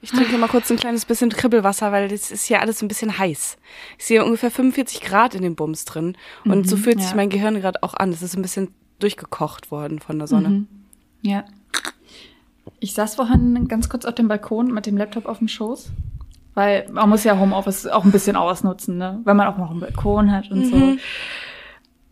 Ich trinke mal kurz ein kleines bisschen Kribbelwasser, weil das ist hier alles ein bisschen heiß. Ich sehe ungefähr 45 Grad in dem Bums drin. Und mhm, so fühlt sich mein Gehirn gerade auch an. Es ist ein bisschen durchgekocht worden von der Sonne. Mhm. Ja. Ich saß vorhin ganz kurz auf dem Balkon mit dem Laptop auf dem Schoß. Weil man muss ja Homeoffice auch ein bisschen ausnutzen, ne? Wenn man auch noch einen Balkon hat und mhm. so.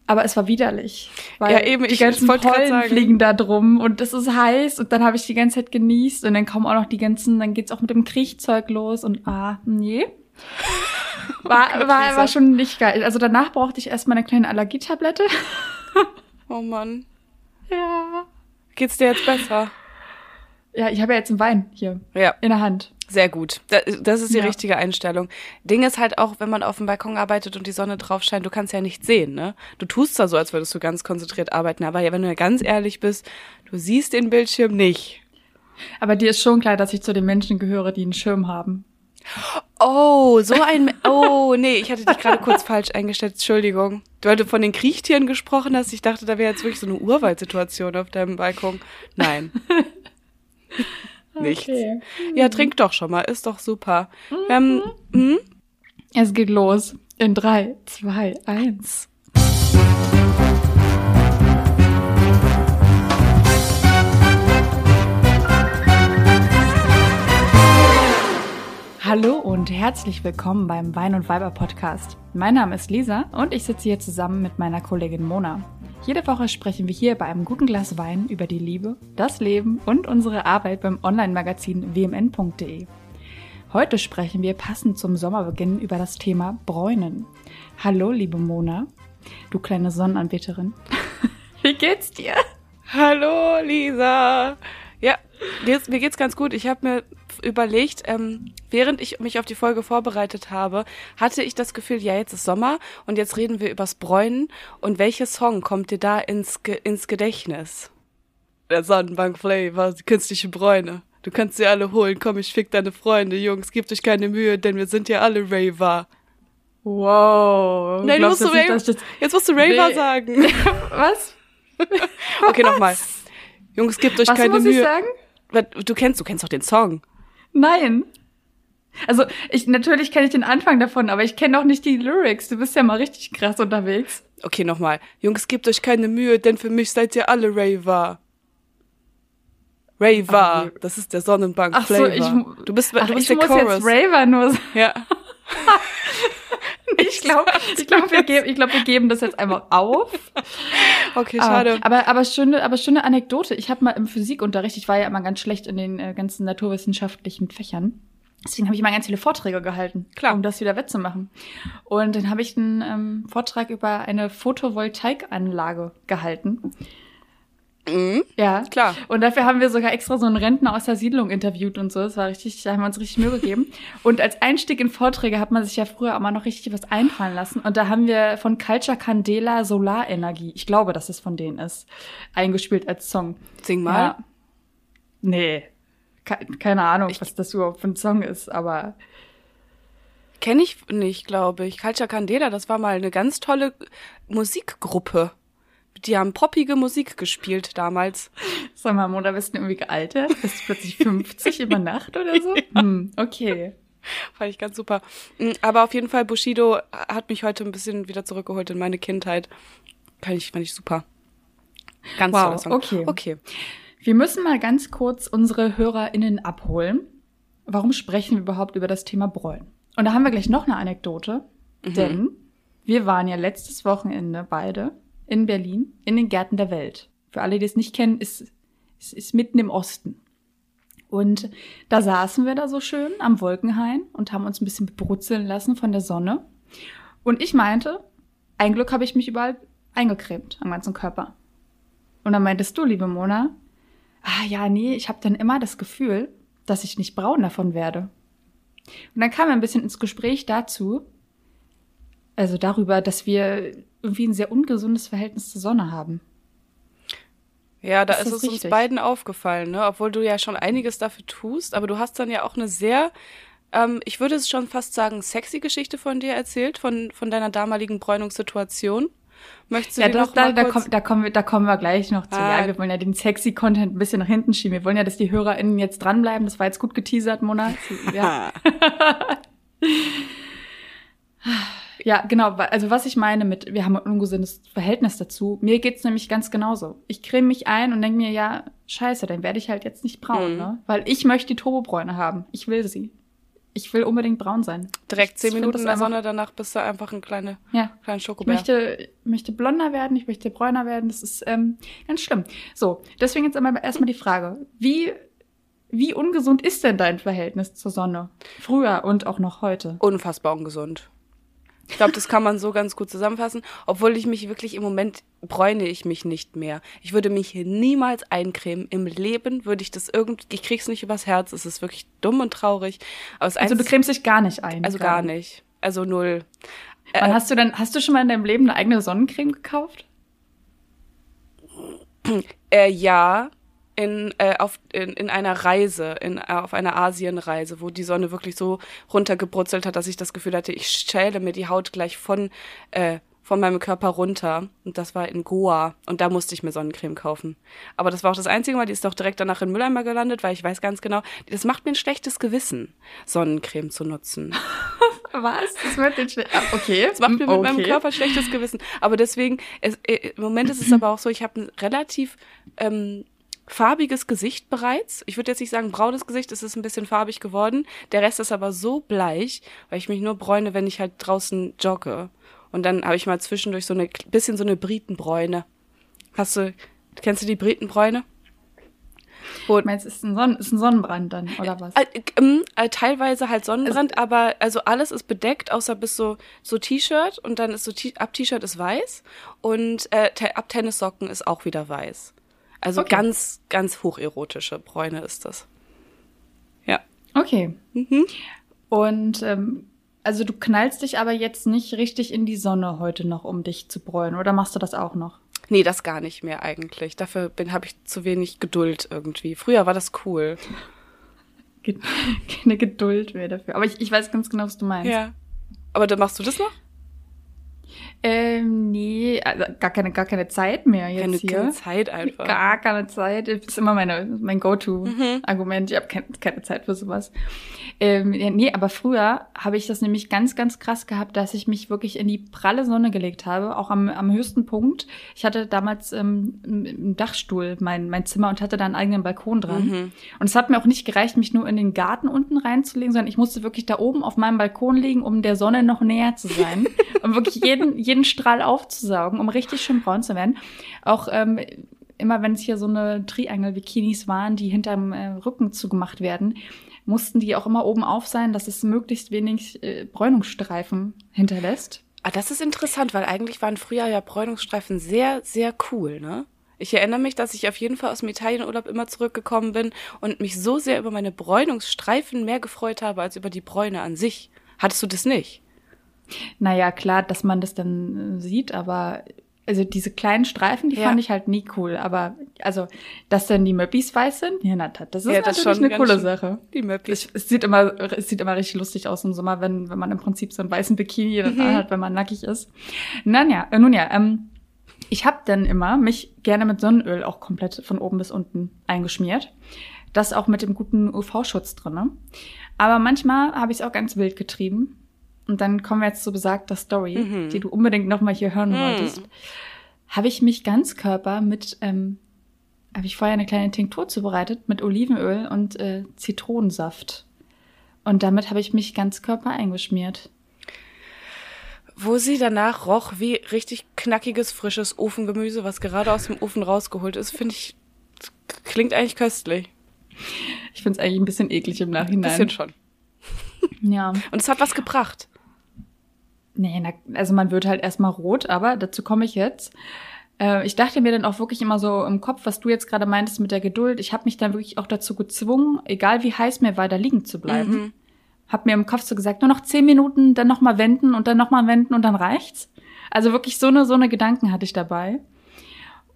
Aber es war widerlich. Weil ja, eben, die ganzen Pollen fliegen da drum und es ist heiß und dann habe ich die ganze Zeit genießt und dann kommen auch noch die ganzen, dann geht's auch mit dem Kriechzeug los und ah, nee. War, war, war schon nicht geil. Also danach brauchte ich erstmal eine kleine Allergietablette. oh Mann. Ja. Geht's dir jetzt besser? Ja, ich habe ja jetzt einen Wein hier ja. in der Hand. Sehr gut. Das ist die ja. richtige Einstellung. Ding ist halt auch, wenn man auf dem Balkon arbeitet und die Sonne drauf scheint, du kannst ja nicht sehen, ne? Du tust zwar so, als würdest du ganz konzentriert arbeiten, aber ja, wenn du ja ganz ehrlich bist, du siehst den Bildschirm nicht. Aber dir ist schon klar, dass ich zu den Menschen gehöre, die einen Schirm haben. Oh, so ein. Oh, nee, ich hatte dich gerade kurz falsch eingestellt. Entschuldigung. Du hattest von den Kriechtieren gesprochen hast. Ich dachte, da wäre jetzt wirklich so eine Urwaldsituation auf deinem Balkon. Nein. Nichts. Okay. Ja, trink doch schon mal, ist doch super. Mhm. Ähm, hm? Es geht los. In drei, zwei, eins. Hallo und herzlich willkommen beim Wein und Weiber Podcast. Mein Name ist Lisa und ich sitze hier zusammen mit meiner Kollegin Mona. Jede Woche sprechen wir hier bei einem guten Glas Wein über die Liebe, das Leben und unsere Arbeit beim Online-Magazin wmn.de. Heute sprechen wir passend zum Sommerbeginn über das Thema Bräunen. Hallo, liebe Mona, du kleine Sonnenanbeterin. Wie geht's dir? Hallo, Lisa. Ja, mir geht's ganz gut. Ich habe mir überlegt, ähm, während ich mich auf die Folge vorbereitet habe, hatte ich das Gefühl, ja, jetzt ist Sommer und jetzt reden wir übers Bräunen. Und welcher Song kommt dir da ins, Ge ins Gedächtnis? Der Sonnenbank Flavor, die künstliche Bräune. Du kannst sie alle holen, komm, ich fick deine Freunde, Jungs, gebt euch keine Mühe, denn wir sind ja alle Raver. Wow. Nein, musst du Raver, jetzt, jetzt musst du Raver nee. sagen. Was? okay, nochmal. Jungs, gebt euch Was keine muss Mühe. Ich sagen? Du kennst, du kennst doch den Song. Nein. Also, ich, natürlich kenne ich den Anfang davon, aber ich kenne auch nicht die Lyrics. Du bist ja mal richtig krass unterwegs. Okay, nochmal. Jungs, gebt euch keine Mühe, denn für mich seid ihr alle Raver. Raver, okay. das ist der Sonnenbank ach Flavor. So, ich, du bist, ach, du bist ich der muss Chorus. jetzt Raver nur sagen. Ja. ich glaube, ich glaube, wir, geben, ich glaub, wir geben das jetzt einfach auf. Okay, schade. Aber, aber, aber schöne, aber schöne Anekdote. Ich habe mal im Physikunterricht, ich war ja immer ganz schlecht in den äh, ganzen naturwissenschaftlichen Fächern. Deswegen habe ich mal ganz viele Vorträge gehalten, Klar. um das wieder wettzumachen. Und dann habe ich einen ähm, Vortrag über eine Photovoltaikanlage gehalten. Mhm. Ja, klar. Und dafür haben wir sogar extra so einen Rentner aus der Siedlung interviewt und so. Das war richtig, da haben wir uns richtig Mühe gegeben. und als Einstieg in Vorträge hat man sich ja früher auch mal noch richtig was einfallen lassen. Und da haben wir von Culture Candela Solarenergie, ich glaube, dass es von denen ist, eingespielt als Song. Sing mal. Ja. Nee. Keine Ahnung, ich, was das überhaupt für ein Song ist, aber. Kenne ich nicht, glaube ich. Culture Candela, das war mal eine ganz tolle Musikgruppe die haben poppige Musik gespielt damals. Sag mal, Mona, bist du irgendwie gealtert? Bist du plötzlich 50 über Nacht oder so? Hm, okay. Fand ich ganz super. Hm, aber auf jeden Fall, Bushido hat mich heute ein bisschen wieder zurückgeholt in meine Kindheit. Fand ich, fand ich super. Ganz wow, Song. Okay. okay. Wir müssen mal ganz kurz unsere HörerInnen abholen. Warum sprechen wir überhaupt über das Thema Bräuen? Und da haben wir gleich noch eine Anekdote, mhm. denn wir waren ja letztes Wochenende beide in Berlin in den Gärten der Welt. Für alle, die es nicht kennen, ist, ist, ist mitten im Osten. Und da saßen wir da so schön am Wolkenhain und haben uns ein bisschen bebrutzeln lassen von der Sonne. Und ich meinte, ein Glück habe ich mich überall eingecremt am ganzen Körper. Und dann meintest du, liebe Mona, ah ja, nee, ich habe dann immer das Gefühl, dass ich nicht braun davon werde. Und dann kam ein bisschen ins Gespräch dazu, also darüber, dass wir irgendwie ein sehr ungesundes Verhältnis zur Sonne haben. Ja, da ist, ist es richtig? uns beiden aufgefallen, ne? Obwohl du ja schon einiges dafür tust, aber du hast dann ja auch eine sehr, ähm, ich würde es schon fast sagen, sexy Geschichte von dir erzählt, von, von deiner damaligen Bräunungssituation. Möchtest du ja, das, da, da, komm, da, kommen wir, da kommen wir gleich noch zu. Ah. Ja, wir wollen ja den sexy Content ein bisschen nach hinten schieben. Wir wollen ja, dass die HörerInnen jetzt dranbleiben. Das war jetzt gut geteasert, Mona. Ja. ja, genau. Also was ich meine mit, wir haben ein ungesundes Verhältnis dazu. Mir geht's nämlich ganz genauso. Ich creme mich ein und denke mir, ja, scheiße, dann werde ich halt jetzt nicht braun, mhm. ne? Weil ich möchte die Turbobräune haben. Ich will sie ich will unbedingt braun sein. Direkt zehn Minuten in der Sonne, danach bist du einfach ein kleiner ja. kleiner Schokobär. Ich möchte, möchte blonder werden, ich möchte bräuner werden. Das ist ähm, ganz schlimm. So, deswegen jetzt einmal erstmal die Frage, wie wie ungesund ist denn dein Verhältnis zur Sonne? Früher und auch noch heute? Unfassbar ungesund. Ich glaube, das kann man so ganz gut zusammenfassen. Obwohl ich mich wirklich im Moment bräune ich mich nicht mehr. Ich würde mich hier niemals eincremen. Im Leben würde ich das irgendwie, ich krieg's nicht übers Herz. Es ist wirklich dumm und traurig. also du cremst dich gar nicht ein? Also gar nicht. Also null. Wann äh, hast du denn, hast du schon mal in deinem Leben eine eigene Sonnencreme gekauft? Äh, ja, in, äh, auf, in, in einer Reise, in, äh, auf einer Asienreise, wo die Sonne wirklich so runtergebrutzelt hat, dass ich das Gefühl hatte, ich schäle mir die Haut gleich von, äh, von meinem Körper runter. Und das war in Goa. Und da musste ich mir Sonnencreme kaufen. Aber das war auch das einzige Mal, die ist doch direkt danach in Mülleimer gelandet, weil ich weiß ganz genau, das macht mir ein schlechtes Gewissen, Sonnencreme zu nutzen. Was? Das wird den ah, Okay. Das macht mir okay. mit meinem Körper schlechtes Gewissen. Aber deswegen, es, äh, im Moment ist es aber auch so, ich habe ein relativ ähm, farbiges Gesicht bereits. Ich würde jetzt nicht sagen braunes Gesicht, es ist ein bisschen farbig geworden. Der Rest ist aber so bleich, weil ich mich nur bräune, wenn ich halt draußen jogge. Und dann habe ich mal zwischendurch so eine bisschen so eine Britenbräune. Hast du, kennst du die Britenbräune? Wo, Meinst ist ein, Sonnen, ist ein Sonnenbrand dann, oder was? Äh, äh, äh, teilweise halt Sonnenbrand, also, aber also alles ist bedeckt, außer bis so, so T-Shirt und dann ist so, ab T-Shirt ist weiß und äh, ab Tennissocken ist auch wieder weiß. Also okay. ganz, ganz hocherotische Bräune ist das. Ja. Okay. Mhm. Und ähm, also du knallst dich aber jetzt nicht richtig in die Sonne heute noch, um dich zu bräunen, oder machst du das auch noch? Nee, das gar nicht mehr eigentlich. Dafür bin habe ich zu wenig Geduld irgendwie. Früher war das cool. Keine Geduld mehr dafür. Aber ich, ich weiß ganz genau, was du meinst. Ja. Aber dann machst du das noch? Ähm, nee, also gar keine, gar keine Zeit mehr jetzt keine, hier. Keine Zeit einfach. Gar keine Zeit. Das ist immer meine, mein Go-To-Argument. Mhm. Ich habe keine, keine Zeit für sowas. Ähm, nee, aber früher habe ich das nämlich ganz, ganz krass gehabt, dass ich mich wirklich in die pralle Sonne gelegt habe, auch am, am höchsten Punkt. Ich hatte damals ähm, im Dachstuhl mein, mein Zimmer und hatte da einen eigenen Balkon dran. Mhm. Und es hat mir auch nicht gereicht, mich nur in den Garten unten reinzulegen, sondern ich musste wirklich da oben auf meinem Balkon liegen, um der Sonne noch näher zu sein. und wirklich jeden, jeden Strahl aufzusaugen, um richtig schön braun zu werden. Auch ähm, immer wenn es hier so eine Triangle-Bikinis waren, die hinterm äh, Rücken zugemacht werden, mussten die auch immer oben auf sein, dass es möglichst wenig äh, Bräunungsstreifen hinterlässt. Ah, das ist interessant, weil eigentlich waren früher ja Bräunungsstreifen sehr, sehr cool, ne? Ich erinnere mich, dass ich auf jeden Fall aus dem Italienurlaub immer zurückgekommen bin und mich so sehr über meine Bräunungsstreifen mehr gefreut habe als über die Bräune an sich. Hattest du das nicht? Naja, klar, dass man das dann äh, sieht, aber also diese kleinen Streifen, die ja. fand ich halt nie cool. Aber also, dass dann die Möppis weiß sind, ja, na, das ist ja, das natürlich eine coole Sache. Die Möppis. Es, es, sieht immer, es sieht immer richtig lustig aus im Sommer, wenn, wenn man im Prinzip so einen weißen Bikini mhm. hat, wenn man nackig ist. Nun ja, äh, nun ja, ähm, ich habe dann immer mich gerne mit Sonnenöl auch komplett von oben bis unten eingeschmiert. Das auch mit dem guten UV-Schutz drinne. Aber manchmal habe ich es auch ganz wild getrieben und dann kommen wir jetzt zu besagter Story, mhm. die du unbedingt nochmal hier hören mhm. wolltest, habe ich mich ganz Körper mit, ähm, habe ich vorher eine kleine Tinktur zubereitet mit Olivenöl und äh, Zitronensaft. Und damit habe ich mich ganz Körper eingeschmiert. Wo sie danach roch wie richtig knackiges, frisches Ofengemüse, was gerade aus dem Ofen rausgeholt ist, finde ich, klingt eigentlich köstlich. Ich finde es eigentlich ein bisschen eklig im Nachhinein. Ein bisschen schon. Ja. Und es hat was gebracht. Nee, na, also man wird halt erstmal rot, aber dazu komme ich jetzt. Äh, ich dachte mir dann auch wirklich immer so im Kopf, was du jetzt gerade meintest mit der Geduld. Ich habe mich dann wirklich auch dazu gezwungen, egal wie heiß mir war, da liegen zu bleiben. Mhm. Hab mir im Kopf so gesagt, nur noch zehn Minuten, dann nochmal wenden und dann nochmal wenden und dann reicht's. Also wirklich so eine, so eine Gedanken hatte ich dabei.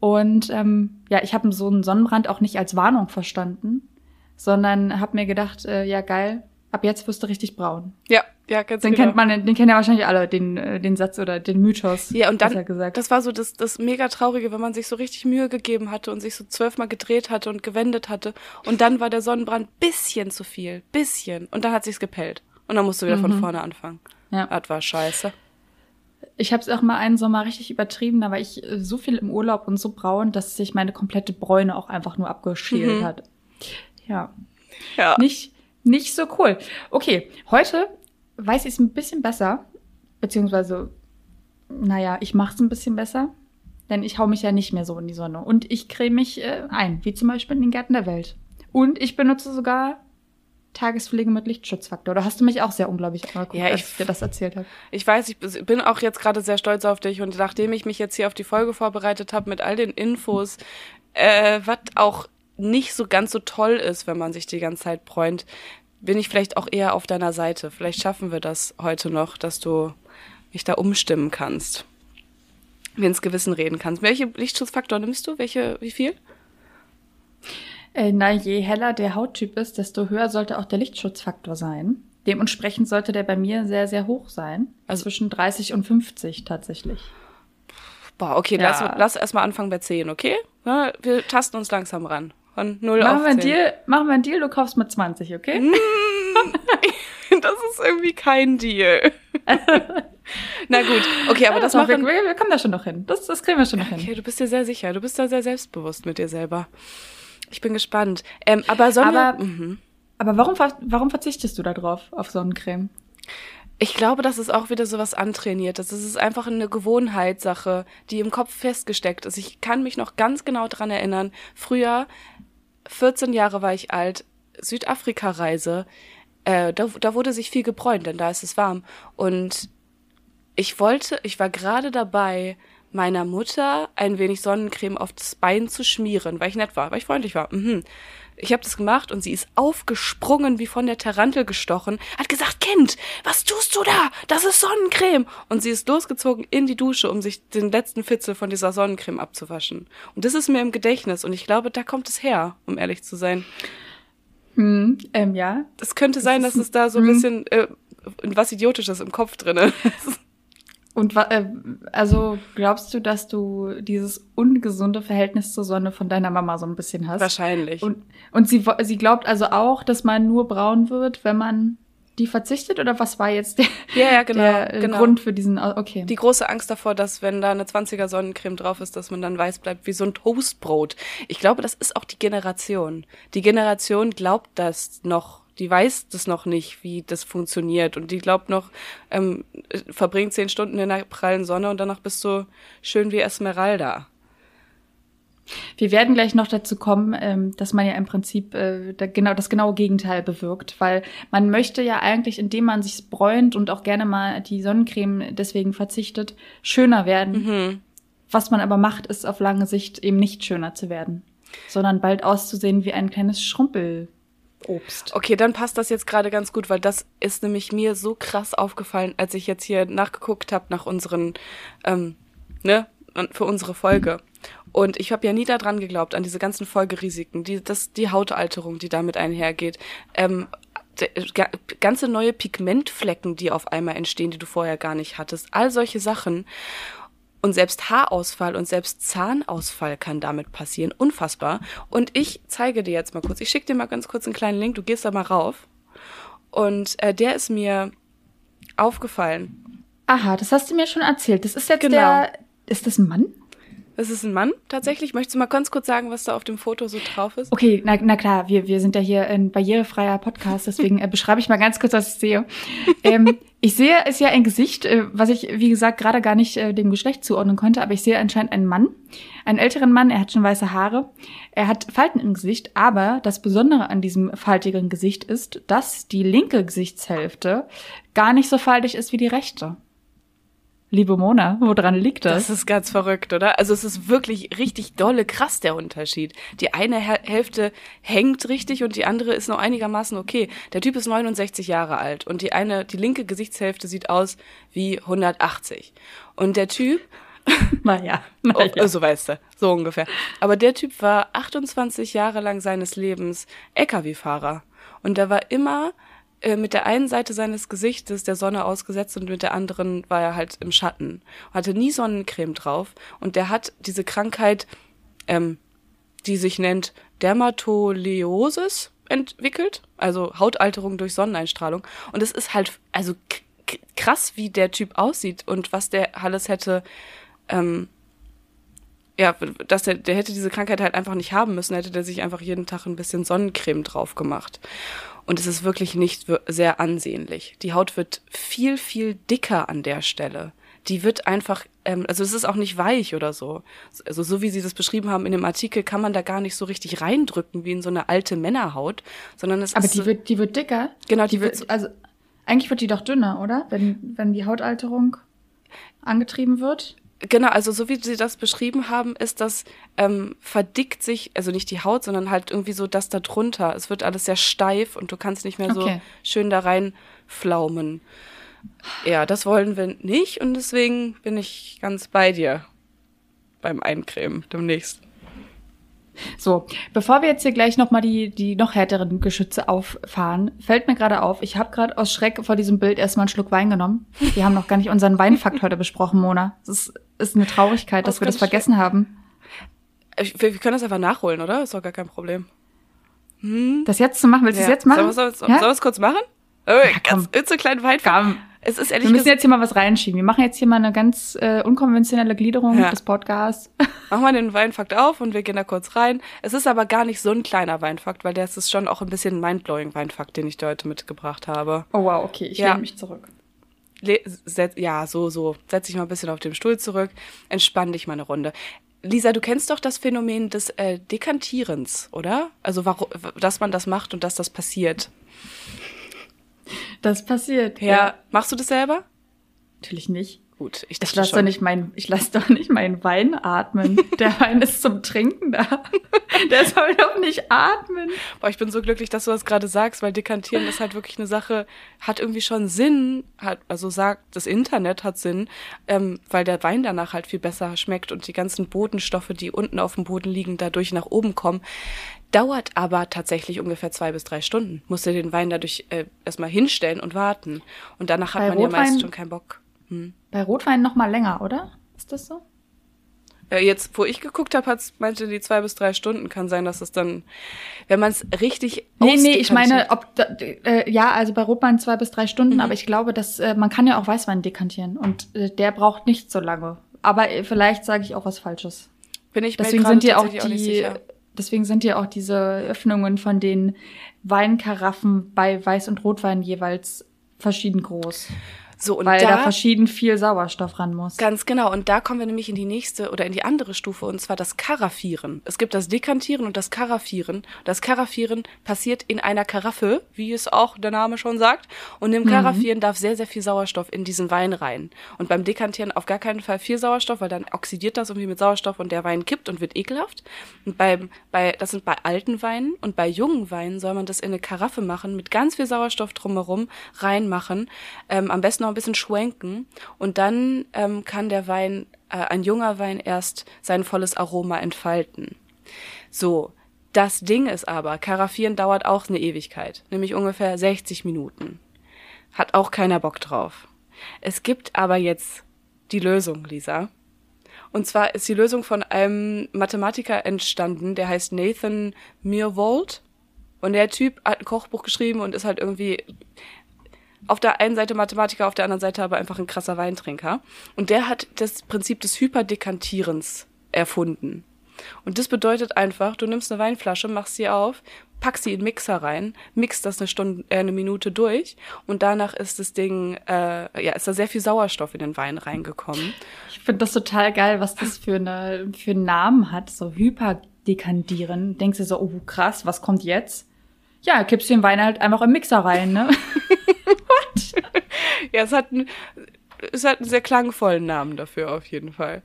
Und ähm, ja, ich habe so einen Sonnenbrand auch nicht als Warnung verstanden, sondern habe mir gedacht, äh, ja geil, ab jetzt wirst du richtig braun. Ja, Ja, ganz den genau. kennt man, den kennen ja wahrscheinlich alle, den, äh, den Satz oder den Mythos. Ja, und dann, gesagt. das war so das, das mega traurige, wenn man sich so richtig Mühe gegeben hatte und sich so zwölfmal gedreht hatte und gewendet hatte. Und dann war der Sonnenbrand bisschen zu viel. Bisschen. Und dann hat sich's gepellt. Und dann musst du wieder mhm. von vorne anfangen. Ja. Das war scheiße. Ich habe es auch mal einen Sommer richtig übertrieben, da war ich äh, so viel im Urlaub und so braun, dass sich meine komplette Bräune auch einfach nur abgeschält mhm. hat. Ja. Ja. Nicht, nicht so cool. Okay, heute weiß ich es ein bisschen besser, beziehungsweise, naja, ich mache es ein bisschen besser, denn ich hau mich ja nicht mehr so in die Sonne. Und ich creme mich äh, ein, wie zum Beispiel in den Gärten der Welt. Und ich benutze sogar Tagespflege mit Lichtschutzfaktor. Da hast du mich auch sehr unglaublich angeguckt, ja, ich, als ich dir das erzählt habe. Ich weiß, ich bin auch jetzt gerade sehr stolz auf dich und nachdem ich mich jetzt hier auf die Folge vorbereitet habe mit all den Infos, äh, was auch nicht so ganz so toll ist, wenn man sich die ganze Zeit bräunt, bin ich vielleicht auch eher auf deiner Seite. Vielleicht schaffen wir das heute noch, dass du mich da umstimmen kannst. Mir ins Gewissen reden kannst. Welche Lichtschutzfaktor nimmst du? Welche, wie viel? Äh, na, je heller der Hauttyp ist, desto höher sollte auch der Lichtschutzfaktor sein. Dementsprechend sollte der bei mir sehr, sehr hoch sein. Also zwischen 30 und 50 tatsächlich. Boah, okay, ja. lass, lass erstmal anfangen bei 10, okay? Wir tasten uns langsam ran. Von 0 machen auf 10. Wir Deal, machen wir einen Deal, du kaufst mit 20, okay? Mm, das ist irgendwie kein Deal. Na gut, okay, aber ja, das machen wir. Wir kommen da schon noch hin. Das, das kriegen wir schon noch okay, hin. Okay, du bist dir sehr sicher. Du bist da sehr selbstbewusst mit dir selber. Ich bin gespannt. Ähm, aber sollen aber, mhm. aber warum, warum verzichtest du da drauf, auf Sonnencreme? Ich glaube, das ist auch wieder so was antrainiert. Das ist einfach eine Gewohnheitssache, die im Kopf festgesteckt ist. Ich kann mich noch ganz genau dran erinnern. Früher 14 Jahre war ich alt, Südafrika-Reise. Äh, da, da wurde sich viel gebräunt, denn da ist es warm. Und ich wollte, ich war gerade dabei, meiner Mutter ein wenig Sonnencreme auf das Bein zu schmieren, weil ich nett war, weil ich freundlich war. Mhm. Ich habe das gemacht und sie ist aufgesprungen, wie von der Tarantel gestochen, hat gesagt, Kind, was tust du da? Das ist Sonnencreme. Und sie ist losgezogen in die Dusche, um sich den letzten Fitzel von dieser Sonnencreme abzuwaschen. Und das ist mir im Gedächtnis und ich glaube, da kommt es her, um ehrlich zu sein. Hm, ähm, ja. Es könnte sein, dass es da so ein hm. bisschen äh, was Idiotisches im Kopf drin ist. Und äh, also glaubst du, dass du dieses ungesunde Verhältnis zur Sonne von deiner Mama so ein bisschen hast? Wahrscheinlich. Und, und sie, sie glaubt also auch, dass man nur braun wird, wenn man die verzichtet oder was war jetzt der, ja, ja, genau, der äh, genau. Grund für diesen okay. Die große Angst davor, dass wenn da eine 20er Sonnencreme drauf ist, dass man dann weiß bleibt wie so ein Toastbrot. Ich glaube, das ist auch die Generation. Die Generation glaubt das noch die weiß das noch nicht, wie das funktioniert. Und die glaubt noch, ähm, verbringt zehn Stunden in der prallen Sonne und danach bist du schön wie Esmeralda. Wir werden gleich noch dazu kommen, ähm, dass man ja im Prinzip äh, genau das genaue Gegenteil bewirkt, weil man möchte ja eigentlich, indem man sich bräunt und auch gerne mal die Sonnencreme deswegen verzichtet, schöner werden. Mhm. Was man aber macht, ist auf lange Sicht eben nicht schöner zu werden, sondern bald auszusehen wie ein kleines Schrumpel. Obst. Okay, dann passt das jetzt gerade ganz gut, weil das ist nämlich mir so krass aufgefallen, als ich jetzt hier nachgeguckt habe nach unseren, ähm, ne, für unsere Folge. Und ich habe ja nie daran geglaubt, an diese ganzen Folgerisiken, die, das, die Hautalterung, die damit einhergeht. Ähm, ganze neue Pigmentflecken, die auf einmal entstehen, die du vorher gar nicht hattest. All solche Sachen. Und selbst Haarausfall und selbst Zahnausfall kann damit passieren. Unfassbar. Und ich zeige dir jetzt mal kurz. Ich schicke dir mal ganz kurz einen kleinen Link. Du gehst da mal rauf. Und äh, der ist mir aufgefallen. Aha, das hast du mir schon erzählt. Das ist jetzt genau. der. Ist das ein Mann? Das ist ein Mann tatsächlich. Möchtest du mal ganz kurz sagen, was da auf dem Foto so drauf ist? Okay, na, na klar, wir, wir sind ja hier ein barrierefreier Podcast, deswegen äh, beschreibe ich mal ganz kurz, was ich sehe. ähm, ich sehe es ja ein Gesicht, äh, was ich, wie gesagt, gerade gar nicht äh, dem Geschlecht zuordnen konnte, aber ich sehe anscheinend einen Mann, einen älteren Mann, er hat schon weiße Haare, er hat Falten im Gesicht, aber das Besondere an diesem faltigen Gesicht ist, dass die linke Gesichtshälfte gar nicht so faltig ist wie die rechte. Liebe Mona, woran liegt das? Das ist ganz verrückt, oder? Also es ist wirklich richtig dolle krass der Unterschied. Die eine Hälfte hängt richtig und die andere ist noch einigermaßen okay. Der Typ ist 69 Jahre alt und die eine, die linke Gesichtshälfte sieht aus wie 180. Und der Typ naja, naja. Oh, so weißt du, so ungefähr. Aber der Typ war 28 Jahre lang seines Lebens LKW-Fahrer. Und der war immer mit der einen Seite seines Gesichtes der Sonne ausgesetzt und mit der anderen war er halt im Schatten. Hatte nie Sonnencreme drauf. Und der hat diese Krankheit, ähm, die sich nennt Dermatoleosis entwickelt, also Hautalterung durch Sonneneinstrahlung. Und es ist halt, also krass, wie der Typ aussieht und was der alles hätte, ähm, ja, dass der, der hätte diese Krankheit halt einfach nicht haben müssen, hätte der sich einfach jeden Tag ein bisschen Sonnencreme drauf gemacht. Und es ist wirklich nicht sehr ansehnlich. Die Haut wird viel, viel dicker an der Stelle. Die wird einfach, ähm, also es ist auch nicht weich oder so. Also so wie Sie das beschrieben haben in dem Artikel, kann man da gar nicht so richtig reindrücken wie in so eine alte Männerhaut, sondern es Aber ist die so, wird, die wird dicker. Genau, die, die wird, wird also eigentlich wird die doch dünner, oder? Wenn, wenn die Hautalterung angetrieben wird. Genau, also so wie Sie das beschrieben haben, ist das ähm, verdickt sich, also nicht die Haut, sondern halt irgendwie so das da drunter. Es wird alles sehr steif und du kannst nicht mehr okay. so schön da reinflaumen. Ja, das wollen wir nicht und deswegen bin ich ganz bei dir beim Eincremen demnächst. So, bevor wir jetzt hier gleich nochmal die, die noch härteren Geschütze auffahren, fällt mir gerade auf, ich habe gerade aus Schreck vor diesem Bild erstmal einen Schluck Wein genommen. Wir haben noch gar nicht unseren Weinfakt heute besprochen, Mona. Das ist, ist eine Traurigkeit, dass wir das vergessen haben. Wir, wir können das einfach nachholen, oder? Ist doch gar kein Problem. Hm? Das jetzt zu machen? Willst du ja. es jetzt machen? Sollen wir es ja? kurz machen? Oh, ja, ganz, ganz, so kleinen Weinfakt. Es ist ehrlich Wir müssen jetzt hier mal was reinschieben. Wir machen jetzt hier mal eine ganz äh, unkonventionelle Gliederung ja. des Podcasts. Machen wir den Weinfakt auf und wir gehen da kurz rein. Es ist aber gar nicht so ein kleiner Weinfakt, weil das ist schon auch ein bisschen ein mindblowing Weinfakt, den ich dir heute mitgebracht habe. Oh wow, okay, ich ja. lehne mich zurück. Le ja, so, so. Setz dich mal ein bisschen auf dem Stuhl zurück. Entspann dich mal eine Runde. Lisa, du kennst doch das Phänomen des äh, Dekantierens, oder? Also, warum, dass man das macht und dass das passiert. Das passiert. Ja. ja. Machst du das selber? Natürlich nicht. Gut, ich, ich lasse doch nicht mein, ich lasse doch nicht meinen Wein atmen. Der Wein ist zum Trinken da. Der soll doch nicht atmen. Boah, ich bin so glücklich, dass du das gerade sagst, weil Dekantieren ist halt wirklich eine Sache, hat irgendwie schon Sinn, hat, also sagt, das Internet hat Sinn, ähm, weil der Wein danach halt viel besser schmeckt und die ganzen Bodenstoffe, die unten auf dem Boden liegen, dadurch nach oben kommen. Dauert aber tatsächlich ungefähr zwei bis drei Stunden. Musst du den Wein dadurch äh, erstmal hinstellen und warten. Und danach hat Bei man Rotwein, ja meist schon keinen Bock. Hm. Bei Rotwein noch mal länger, oder? Ist das so? Äh, jetzt, wo ich geguckt habe, hat's meinte die zwei bis drei Stunden. Kann sein, dass es dann, wenn man es richtig Nee, nee, ich meine, ob da, äh, ja, also bei Rotwein zwei bis drei Stunden, mhm. aber ich glaube, dass äh, man kann ja auch Weißwein dekantieren und äh, der braucht nicht so lange. Aber äh, vielleicht sage ich auch was Falsches. Bin ich deswegen sind ja auch die, auch deswegen sind ja auch diese Öffnungen von den Weinkaraffen bei Weiß und Rotwein jeweils verschieden groß. So, und Weil da, da verschieden viel Sauerstoff ran muss. Ganz genau. Und da kommen wir nämlich in die nächste oder in die andere Stufe, und zwar das Karaffieren. Es gibt das Dekantieren und das Karaffieren. Das Karaffieren passiert in einer Karaffe, wie es auch der Name schon sagt. Und im mhm. Karaffieren darf sehr, sehr viel Sauerstoff in diesen Wein rein. Und beim Dekantieren auf gar keinen Fall viel Sauerstoff, weil dann oxidiert das irgendwie mit Sauerstoff und der Wein kippt und wird ekelhaft. Und beim, bei, das sind bei alten Weinen und bei jungen Weinen soll man das in eine Karaffe machen, mit ganz viel Sauerstoff drumherum reinmachen. Ähm, am besten noch ein bisschen schwenken und dann ähm, kann der Wein, äh, ein junger Wein erst sein volles Aroma entfalten. So, das Ding ist aber, Karaffieren dauert auch eine Ewigkeit, nämlich ungefähr 60 Minuten. Hat auch keiner Bock drauf. Es gibt aber jetzt die Lösung, Lisa. Und zwar ist die Lösung von einem Mathematiker entstanden, der heißt Nathan Myhrvold. Und der Typ hat ein Kochbuch geschrieben und ist halt irgendwie auf der einen Seite Mathematiker, auf der anderen Seite aber einfach ein krasser Weintrinker. Und der hat das Prinzip des Hyperdekantierens erfunden. Und das bedeutet einfach, du nimmst eine Weinflasche, machst sie auf, packst sie in den Mixer rein, mixt das eine Stunde, äh, eine Minute durch und danach ist das Ding, äh, ja, ist da sehr viel Sauerstoff in den Wein reingekommen. Ich finde das total geil, was das für eine für einen Namen hat, so Hyperdekantieren. Denkst du so, oh krass, was kommt jetzt? Ja, kippst den Wein halt einfach im Mixer rein, ne? ja, es hat, einen, es hat einen sehr klangvollen Namen dafür auf jeden Fall.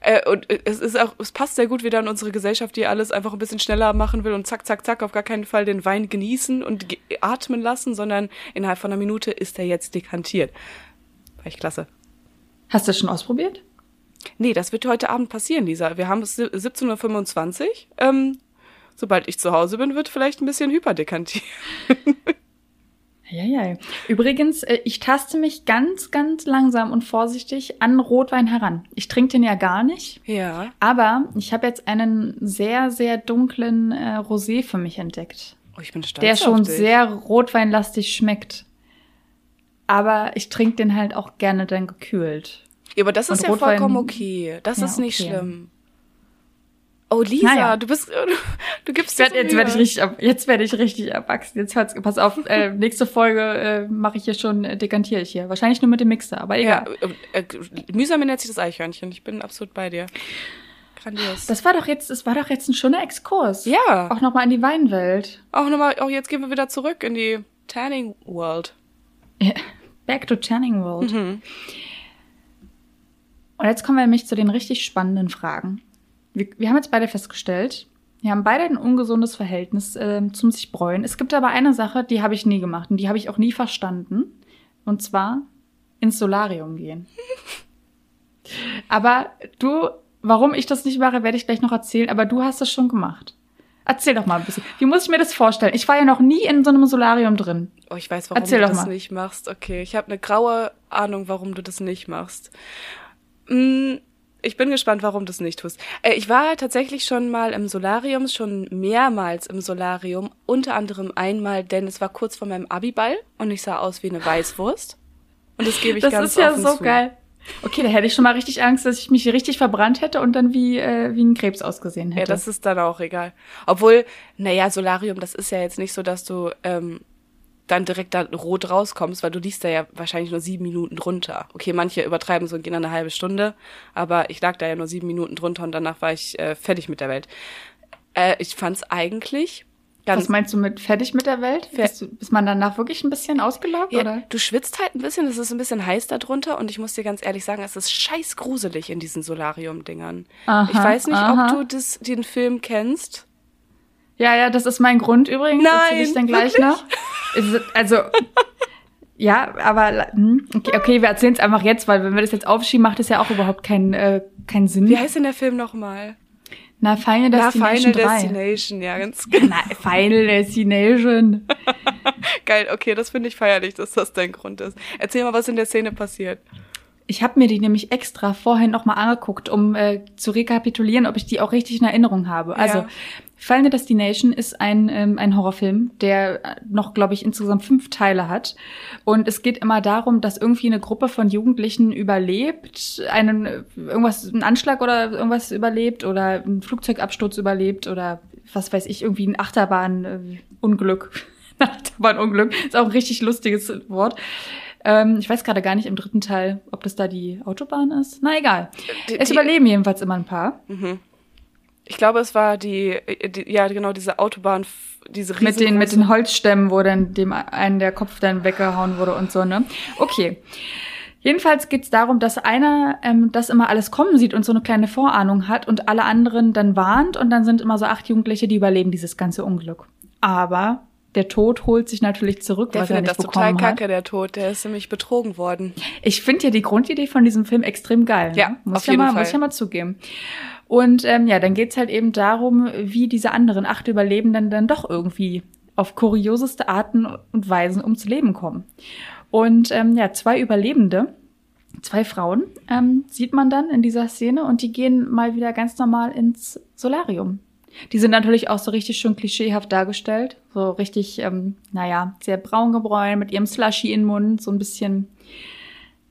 Äh, und es ist auch, es passt sehr gut wieder in unsere Gesellschaft, die alles einfach ein bisschen schneller machen will und zack, zack, zack, auf gar keinen Fall den Wein genießen und ge atmen lassen, sondern innerhalb von einer Minute ist er jetzt dekantiert. War ich klasse. Hast du das schon ausprobiert? Nee, das wird heute Abend passieren, Lisa. Wir haben es 17.25 Uhr. Ähm, sobald ich zu Hause bin, wird vielleicht ein bisschen hyperdekantiert. Ja, ja. Übrigens, äh, ich taste mich ganz, ganz langsam und vorsichtig an Rotwein heran. Ich trinke den ja gar nicht. Ja. Aber ich habe jetzt einen sehr, sehr dunklen äh, Rosé für mich entdeckt. Oh, ich bin stolz Der schon sehr rotweinlastig schmeckt. Aber ich trinke den halt auch gerne dann gekühlt. Ja, aber das ist und ja Rotwein, vollkommen okay. Das ja, ist nicht okay. schlimm. Oh, Lisa, naja. du bist, du gibst werd, jetzt werde ich richtig, jetzt werde ich richtig erwachsen. Jetzt hört's, pass auf, äh, nächste Folge äh, mache ich hier schon, äh, dekantiere ich hier. Wahrscheinlich nur mit dem Mixer, aber egal. Ja, äh, äh, mühsam ernährt sich das Eichhörnchen. Ich bin absolut bei dir. Grandios. Das war doch jetzt, das war doch jetzt ein schöner Exkurs. Ja. Auch nochmal in die Weinwelt. Auch nochmal, auch jetzt gehen wir wieder zurück in die Tanning World. Ja. Back to Tanning World. Mhm. Und jetzt kommen wir nämlich zu den richtig spannenden Fragen wir, wir haben jetzt beide festgestellt, wir haben beide ein ungesundes Verhältnis äh, zum sich bräuen. Es gibt aber eine Sache, die habe ich nie gemacht und die habe ich auch nie verstanden. Und zwar ins Solarium gehen. aber du, warum ich das nicht mache, werde ich gleich noch erzählen, aber du hast es schon gemacht. Erzähl doch mal ein bisschen. Wie muss ich mir das vorstellen? Ich war ja noch nie in so einem Solarium drin. Oh, ich weiß, warum Erzähl du das mal. nicht machst. Okay, ich habe eine graue Ahnung, warum du das nicht machst. Hm, ich bin gespannt, warum du es nicht tust. Äh, ich war tatsächlich schon mal im Solarium, schon mehrmals im Solarium, unter anderem einmal, denn es war kurz vor meinem Abiball und ich sah aus wie eine Weißwurst. Und das gebe ich das ganz Das ist ja so zu. geil. Okay, da hätte ich schon mal richtig Angst, dass ich mich richtig verbrannt hätte und dann wie, äh, wie ein Krebs ausgesehen hätte. Ja, das ist dann auch egal. Obwohl, naja, Solarium, das ist ja jetzt nicht so, dass du ähm, dann direkt da rot rauskommst, weil du liegst da ja wahrscheinlich nur sieben Minuten drunter. Okay, manche übertreiben so und gehen dann eine halbe Stunde, aber ich lag da ja nur sieben Minuten drunter und danach war ich äh, fertig mit der Welt. Äh, ich fand's eigentlich Ganz Was meinst du mit fertig mit der Welt? Bist, du, ist man danach wirklich ein bisschen ausgelaugt, ja, oder? Du schwitzt halt ein bisschen, es ist ein bisschen heiß da drunter und ich muss dir ganz ehrlich sagen, es ist scheiß gruselig in diesen Solarium-Dingern. Ich weiß nicht, aha. ob du das, den Film kennst. Ja, ja, das ist mein Grund übrigens. Nein, ich dann gleich wirklich? noch. Also, ja, aber hm, okay, okay wir erzählen es einfach jetzt, weil wenn wir das jetzt aufschieben, macht es ja auch überhaupt keinen äh, keinen Sinn. Wie heißt denn der Film nochmal? Na, Final Destination. Na, Final 3. Destination, ja, ganz genau. Na, Final Destination. Geil, okay, das finde ich feierlich, dass das dein Grund ist. Erzähl mal, was in der Szene passiert. Ich habe mir die nämlich extra vorhin nochmal angeguckt, um äh, zu rekapitulieren, ob ich die auch richtig in Erinnerung habe. Also, ja. Final Destination ist ein, ähm, ein Horrorfilm, der äh, noch, glaube ich, insgesamt fünf Teile hat. Und es geht immer darum, dass irgendwie eine Gruppe von Jugendlichen überlebt, einen irgendwas, einen Anschlag oder irgendwas überlebt oder einen Flugzeugabsturz überlebt oder was weiß ich, irgendwie ein Achterbahn-Unglück. Äh, Achterbahn-Unglück. Ist auch ein richtig lustiges Wort. Ähm, ich weiß gerade gar nicht im dritten Teil, ob das da die Autobahn ist. Na egal. Die, es die, überleben jedenfalls immer ein paar. Mhm. Ich glaube, es war die, die, ja genau diese Autobahn, diese mit den mit den Holzstämmen, wo dann dem einen der Kopf dann weggehauen wurde und so ne. Okay. Jedenfalls geht's darum, dass einer ähm, das immer alles kommen sieht und so eine kleine Vorahnung hat und alle anderen dann warnt und dann sind immer so acht Jugendliche, die überleben dieses ganze Unglück. Aber der Tod holt sich natürlich zurück, der was er nicht das total kacke, hat. der Tod. Der ist nämlich betrogen worden. Ich finde ja die Grundidee von diesem Film extrem geil. Ne? Ja, muss auf jeden ja mal, Fall. Muss ich ja mal zugeben. Und ähm, ja, dann geht's halt eben darum, wie diese anderen acht Überlebenden dann doch irgendwie auf kurioseste Arten und Weisen ums Leben kommen. Und ähm, ja, zwei Überlebende, zwei Frauen, ähm, sieht man dann in dieser Szene und die gehen mal wieder ganz normal ins Solarium. Die sind natürlich auch so richtig schön klischeehaft dargestellt. So richtig, ähm, naja, sehr braun gebräunt, mit ihrem Slushy im Mund, so ein bisschen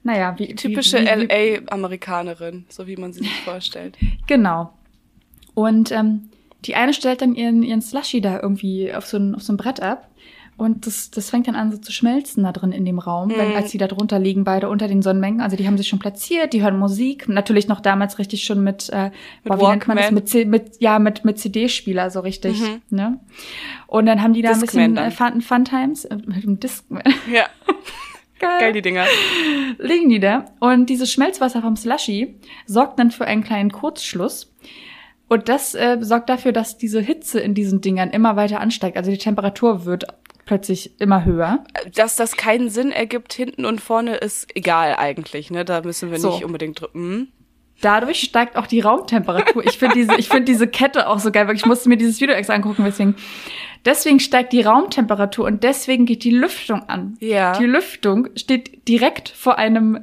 naja, wie. Typische LA-Amerikanerin, so wie man sie sich vorstellt. Genau. Und ähm, die eine stellt dann ihren, ihren Slushy da irgendwie auf so, ein, auf so ein Brett ab. Und das, das fängt dann an so zu schmelzen da drin in dem Raum, mm. wenn, mhm. als sie da drunter liegen, beide unter den Sonnenmengen. Also die haben sich schon platziert, die hören Musik. Natürlich noch damals richtig schon mit, äh, mit boah, wie nennt man das? Mit, mit, ja, mit, mit CD-Spieler so richtig. Mhm. Ne? Und dann haben die da Discman ein bisschen äh, Fun, Fun Times. Äh, mit dem Discman. Ja. Geil. Geil, die Dinger. Liegen die da. Und dieses Schmelzwasser vom Slushy sorgt dann für einen kleinen Kurzschluss. Und das äh, sorgt dafür, dass diese Hitze in diesen Dingern immer weiter ansteigt. Also die Temperatur wird plötzlich immer höher. Dass das keinen Sinn ergibt, hinten und vorne ist egal eigentlich, ne? Da müssen wir so. nicht unbedingt drücken. Dadurch steigt auch die Raumtemperatur. Ich finde diese, ich finde diese Kette auch so geil, weil ich musste mir dieses Video extra angucken, deswegen. Deswegen steigt die Raumtemperatur und deswegen geht die Lüftung an. Ja. Die Lüftung steht direkt vor einem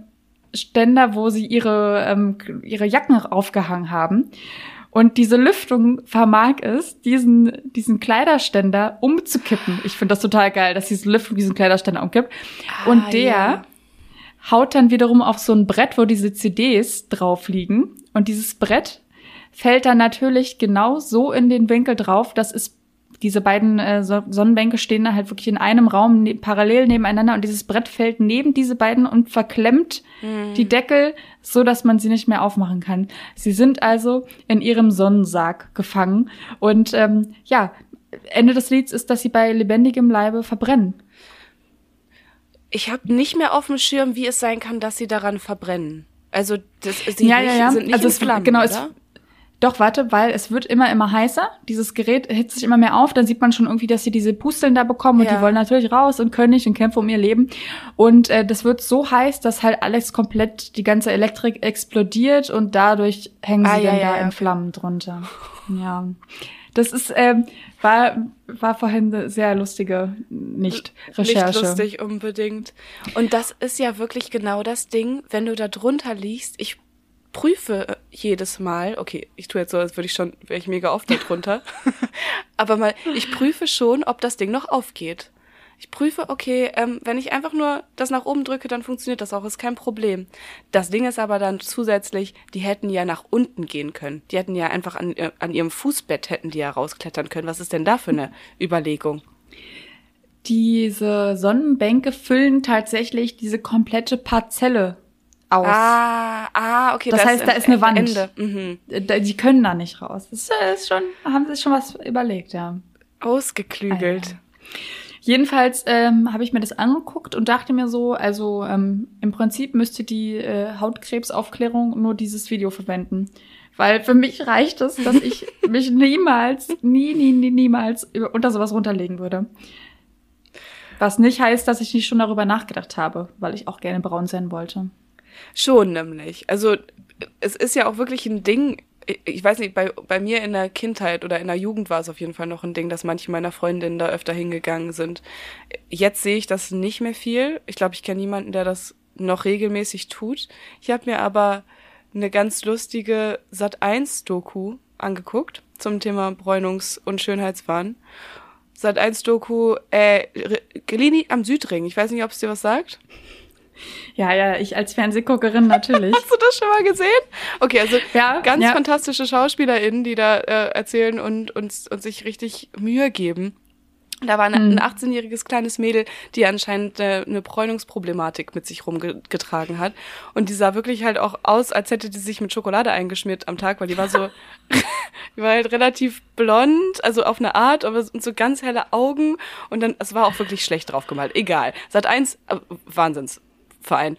Ständer, wo sie ihre, ähm, ihre Jacken aufgehangen haben. Und diese Lüftung vermag es, diesen, diesen Kleiderständer umzukippen. Ich finde das total geil, dass diese Lüftung diesen Kleiderständer umkippt. Ah, und der ja. Haut dann wiederum auf so ein Brett, wo diese CDs drauf liegen. Und dieses Brett fällt dann natürlich genau so in den Winkel drauf, dass es diese beiden äh, Sonnenbänke stehen da halt wirklich in einem Raum ne parallel nebeneinander und dieses Brett fällt neben diese beiden und verklemmt mhm. die Deckel, so dass man sie nicht mehr aufmachen kann. Sie sind also in ihrem Sonnensarg gefangen und ähm, ja, Ende des Lieds ist, dass sie bei lebendigem Leibe verbrennen. Ich habe nicht mehr auf dem Schirm, wie es sein kann, dass sie daran verbrennen. Also das, sie ja, nicht, ja, ja. sind nicht also in Flammen, genau, oder? Es, doch, warte, weil es wird immer, immer heißer. Dieses Gerät hitzt sich immer mehr auf. Dann sieht man schon irgendwie, dass sie diese Pusteln da bekommen und ja. die wollen natürlich raus und können nicht und kämpfen um ihr Leben. Und äh, das wird so heiß, dass halt alles komplett, die ganze Elektrik explodiert und dadurch hängen ah, sie ja, dann ja, da in Flammen drunter. Ja. Das ist, ähm, war, war vorhin eine sehr lustige Nicht-Recherche. Nicht lustig unbedingt. Und das ist ja wirklich genau das Ding, wenn du da drunter liegst. Ich prüfe jedes Mal, okay, ich tue jetzt so, als würde ich schon, wäre ich mega oft da drunter, aber mal, ich prüfe schon, ob das Ding noch aufgeht. Ich prüfe, okay, ähm, wenn ich einfach nur das nach oben drücke, dann funktioniert das auch, ist kein Problem. Das Ding ist aber dann zusätzlich, die hätten ja nach unten gehen können. Die hätten ja einfach an, äh, an ihrem Fußbett hätten die ja rausklettern können. Was ist denn da für eine Überlegung? Diese Sonnenbänke füllen tatsächlich diese komplette Parzelle aus. Ah, ah, okay. Das, das heißt, da ist eine Wand. Ende. Mhm. Die können da nicht raus. Das ist schon, haben sich schon was überlegt, ja. Ausgeklügelt. Ah, ja. Jedenfalls ähm, habe ich mir das angeguckt und dachte mir so, also ähm, im Prinzip müsste die äh, Hautkrebsaufklärung nur dieses Video verwenden. Weil für mich reicht es, dass ich mich niemals, nie, nie, nie, niemals unter sowas runterlegen würde. Was nicht heißt, dass ich nicht schon darüber nachgedacht habe, weil ich auch gerne braun sein wollte. Schon nämlich. Also es ist ja auch wirklich ein Ding, ich weiß nicht, bei, bei mir in der Kindheit oder in der Jugend war es auf jeden Fall noch ein Ding, dass manche meiner Freundinnen da öfter hingegangen sind. Jetzt sehe ich das nicht mehr viel. Ich glaube, ich kenne niemanden, der das noch regelmäßig tut. Ich habe mir aber eine ganz lustige Sat1-Doku angeguckt zum Thema Bräunungs- und Schönheitswahn. Sat1-Doku, äh, Gelini am Südring. Ich weiß nicht, ob es dir was sagt. Ja, ja, ich als Fernsehguckerin natürlich. Hast du das schon mal gesehen? Okay, also ja, ganz ja. fantastische SchauspielerInnen, die da äh, erzählen und, und, und sich richtig Mühe geben. Da war ein, mhm. ein 18-jähriges kleines Mädel, die anscheinend äh, eine Bräunungsproblematik mit sich rumgetragen hat. Und die sah wirklich halt auch aus, als hätte die sich mit Schokolade eingeschmiert am Tag, weil die war so, die war halt relativ blond, also auf eine Art, aber so ganz helle Augen. Und dann, es war auch wirklich schlecht drauf gemalt. Egal. Sat eins, äh, Wahnsinns. Verein.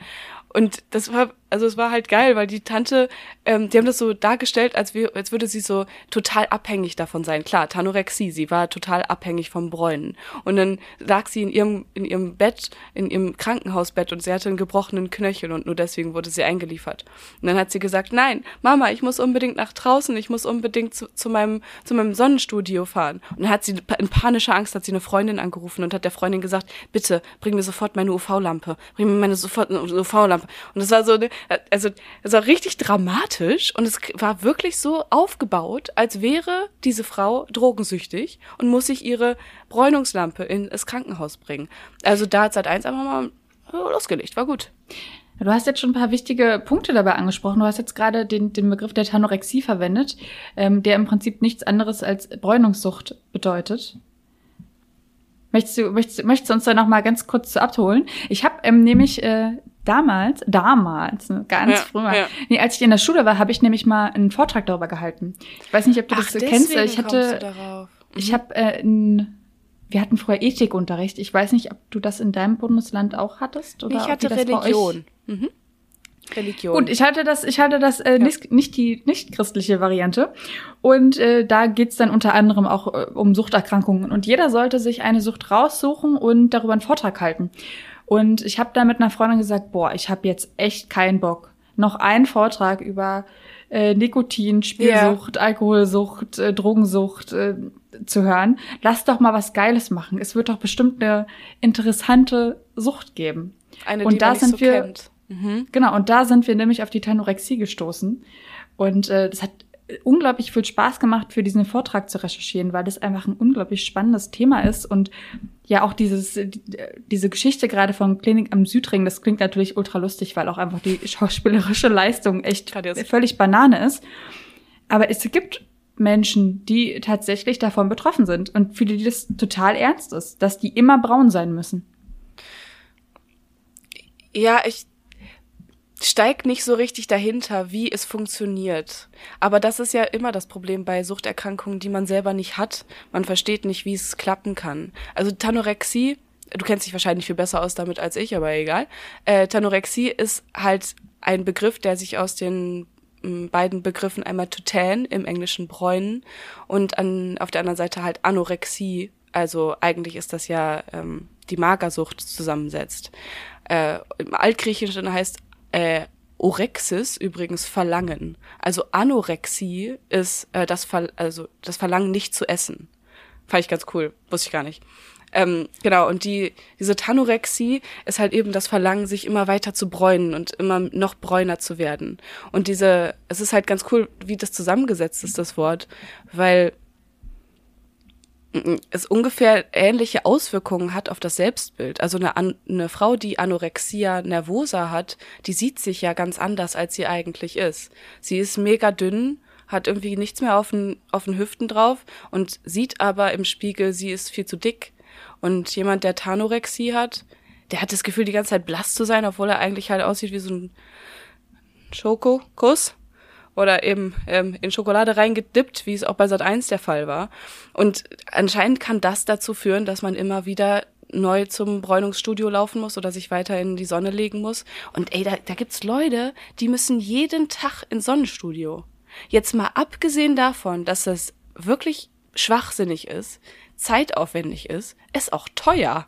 Und das war also es war halt geil, weil die Tante, ähm, die haben das so dargestellt, als, wir, als würde sie so total abhängig davon sein. Klar, Tanorexie, sie war total abhängig vom Bräunen. Und dann lag sie in ihrem, in ihrem Bett, in ihrem Krankenhausbett und sie hatte einen gebrochenen Knöchel und nur deswegen wurde sie eingeliefert. Und dann hat sie gesagt, nein, Mama, ich muss unbedingt nach draußen, ich muss unbedingt zu, zu, meinem, zu memeinem Sonnenstudio fahren. Und dann hat sie in panischer Angst, hat sie eine Freundin angerufen und hat der Freundin gesagt, bitte, bring mir sofort meine UV-Lampe, bring mir meine sofort UV-Lampe. Und das war so, eine, also es war richtig dramatisch und es war wirklich so aufgebaut, als wäre diese Frau drogensüchtig und muss sich ihre Bräunungslampe in das Krankenhaus bringen. Also da hat seit eins einfach mal losgelegt, war gut. Du hast jetzt schon ein paar wichtige Punkte dabei angesprochen. Du hast jetzt gerade den, den Begriff der Tanorexie verwendet, ähm, der im Prinzip nichts anderes als Bräunungssucht bedeutet. Möchtest du, möchtest, möchtest du uns da noch mal ganz kurz abholen? Ich habe ähm, nämlich äh, damals, damals, ne, ganz ja, früher, ja. nee, als ich in der Schule war, habe ich nämlich mal einen Vortrag darüber gehalten. Ich weiß nicht, ob du Ach, das kennst. Ich hatte, mhm. ich habe, äh, ein, wir hatten früher Ethikunterricht. Ich weiß nicht, ob du das in deinem Bundesland auch hattest oder ich hatte Religion. Mhm. Religion. Gut, ich hatte das, ich hatte das äh, ja. nicht, nicht die nicht christliche Variante. Und äh, da geht's dann unter anderem auch äh, um Suchterkrankungen. Und jeder sollte sich eine Sucht raussuchen und darüber einen Vortrag halten. Und ich habe da mit einer Freundin gesagt, boah, ich habe jetzt echt keinen Bock, noch einen Vortrag über äh, Nikotin, Spielsucht, yeah. Alkoholsucht, äh, Drogensucht äh, zu hören. Lass doch mal was Geiles machen. Es wird doch bestimmt eine interessante Sucht geben. Eine, und die da man sind so wir. Mhm. Genau, und da sind wir nämlich auf die Tanorexie gestoßen. Und äh, das hat unglaublich viel Spaß gemacht, für diesen Vortrag zu recherchieren, weil das einfach ein unglaublich spannendes Thema ist und ja auch dieses diese Geschichte gerade von Klinik am Südring, das klingt natürlich ultra lustig, weil auch einfach die schauspielerische Leistung echt völlig Banane ist. Aber es gibt Menschen, die tatsächlich davon betroffen sind und für die das total ernst ist, dass die immer braun sein müssen. Ja, ich steigt nicht so richtig dahinter, wie es funktioniert. Aber das ist ja immer das Problem bei Suchterkrankungen, die man selber nicht hat. Man versteht nicht, wie es klappen kann. Also Tanorexie, du kennst dich wahrscheinlich viel besser aus damit als ich, aber egal. Äh, Tanorexie ist halt ein Begriff, der sich aus den beiden Begriffen einmal to tan im Englischen bräunen und an, auf der anderen Seite halt Anorexie, also eigentlich ist das ja ähm, die Magersucht zusammensetzt. Äh, Im Altgriechischen heißt äh, Orexis übrigens Verlangen. Also Anorexie ist äh, das, Ver also das Verlangen nicht zu essen. Fand ich ganz cool, wusste ich gar nicht. Ähm, genau, und die, diese Tanorexie ist halt eben das Verlangen, sich immer weiter zu bräunen und immer noch bräuner zu werden. Und diese, es ist halt ganz cool, wie das zusammengesetzt ist, das Wort, weil es ungefähr ähnliche Auswirkungen hat auf das Selbstbild. Also eine, eine Frau, die Anorexia nervosa hat, die sieht sich ja ganz anders, als sie eigentlich ist. Sie ist mega dünn, hat irgendwie nichts mehr auf den, auf den Hüften drauf und sieht aber im Spiegel, sie ist viel zu dick. Und jemand, der Tanorexie hat, der hat das Gefühl, die ganze Zeit blass zu sein, obwohl er eigentlich halt aussieht wie so ein Schokokuss oder eben ähm, in Schokolade reingedippt, wie es auch bei Sat 1 der Fall war. Und anscheinend kann das dazu führen, dass man immer wieder neu zum Bräunungsstudio laufen muss oder sich weiter in die Sonne legen muss. Und ey, da, da gibt's Leute, die müssen jeden Tag ins Sonnenstudio. Jetzt mal abgesehen davon, dass das wirklich schwachsinnig ist, zeitaufwendig ist, ist auch teuer.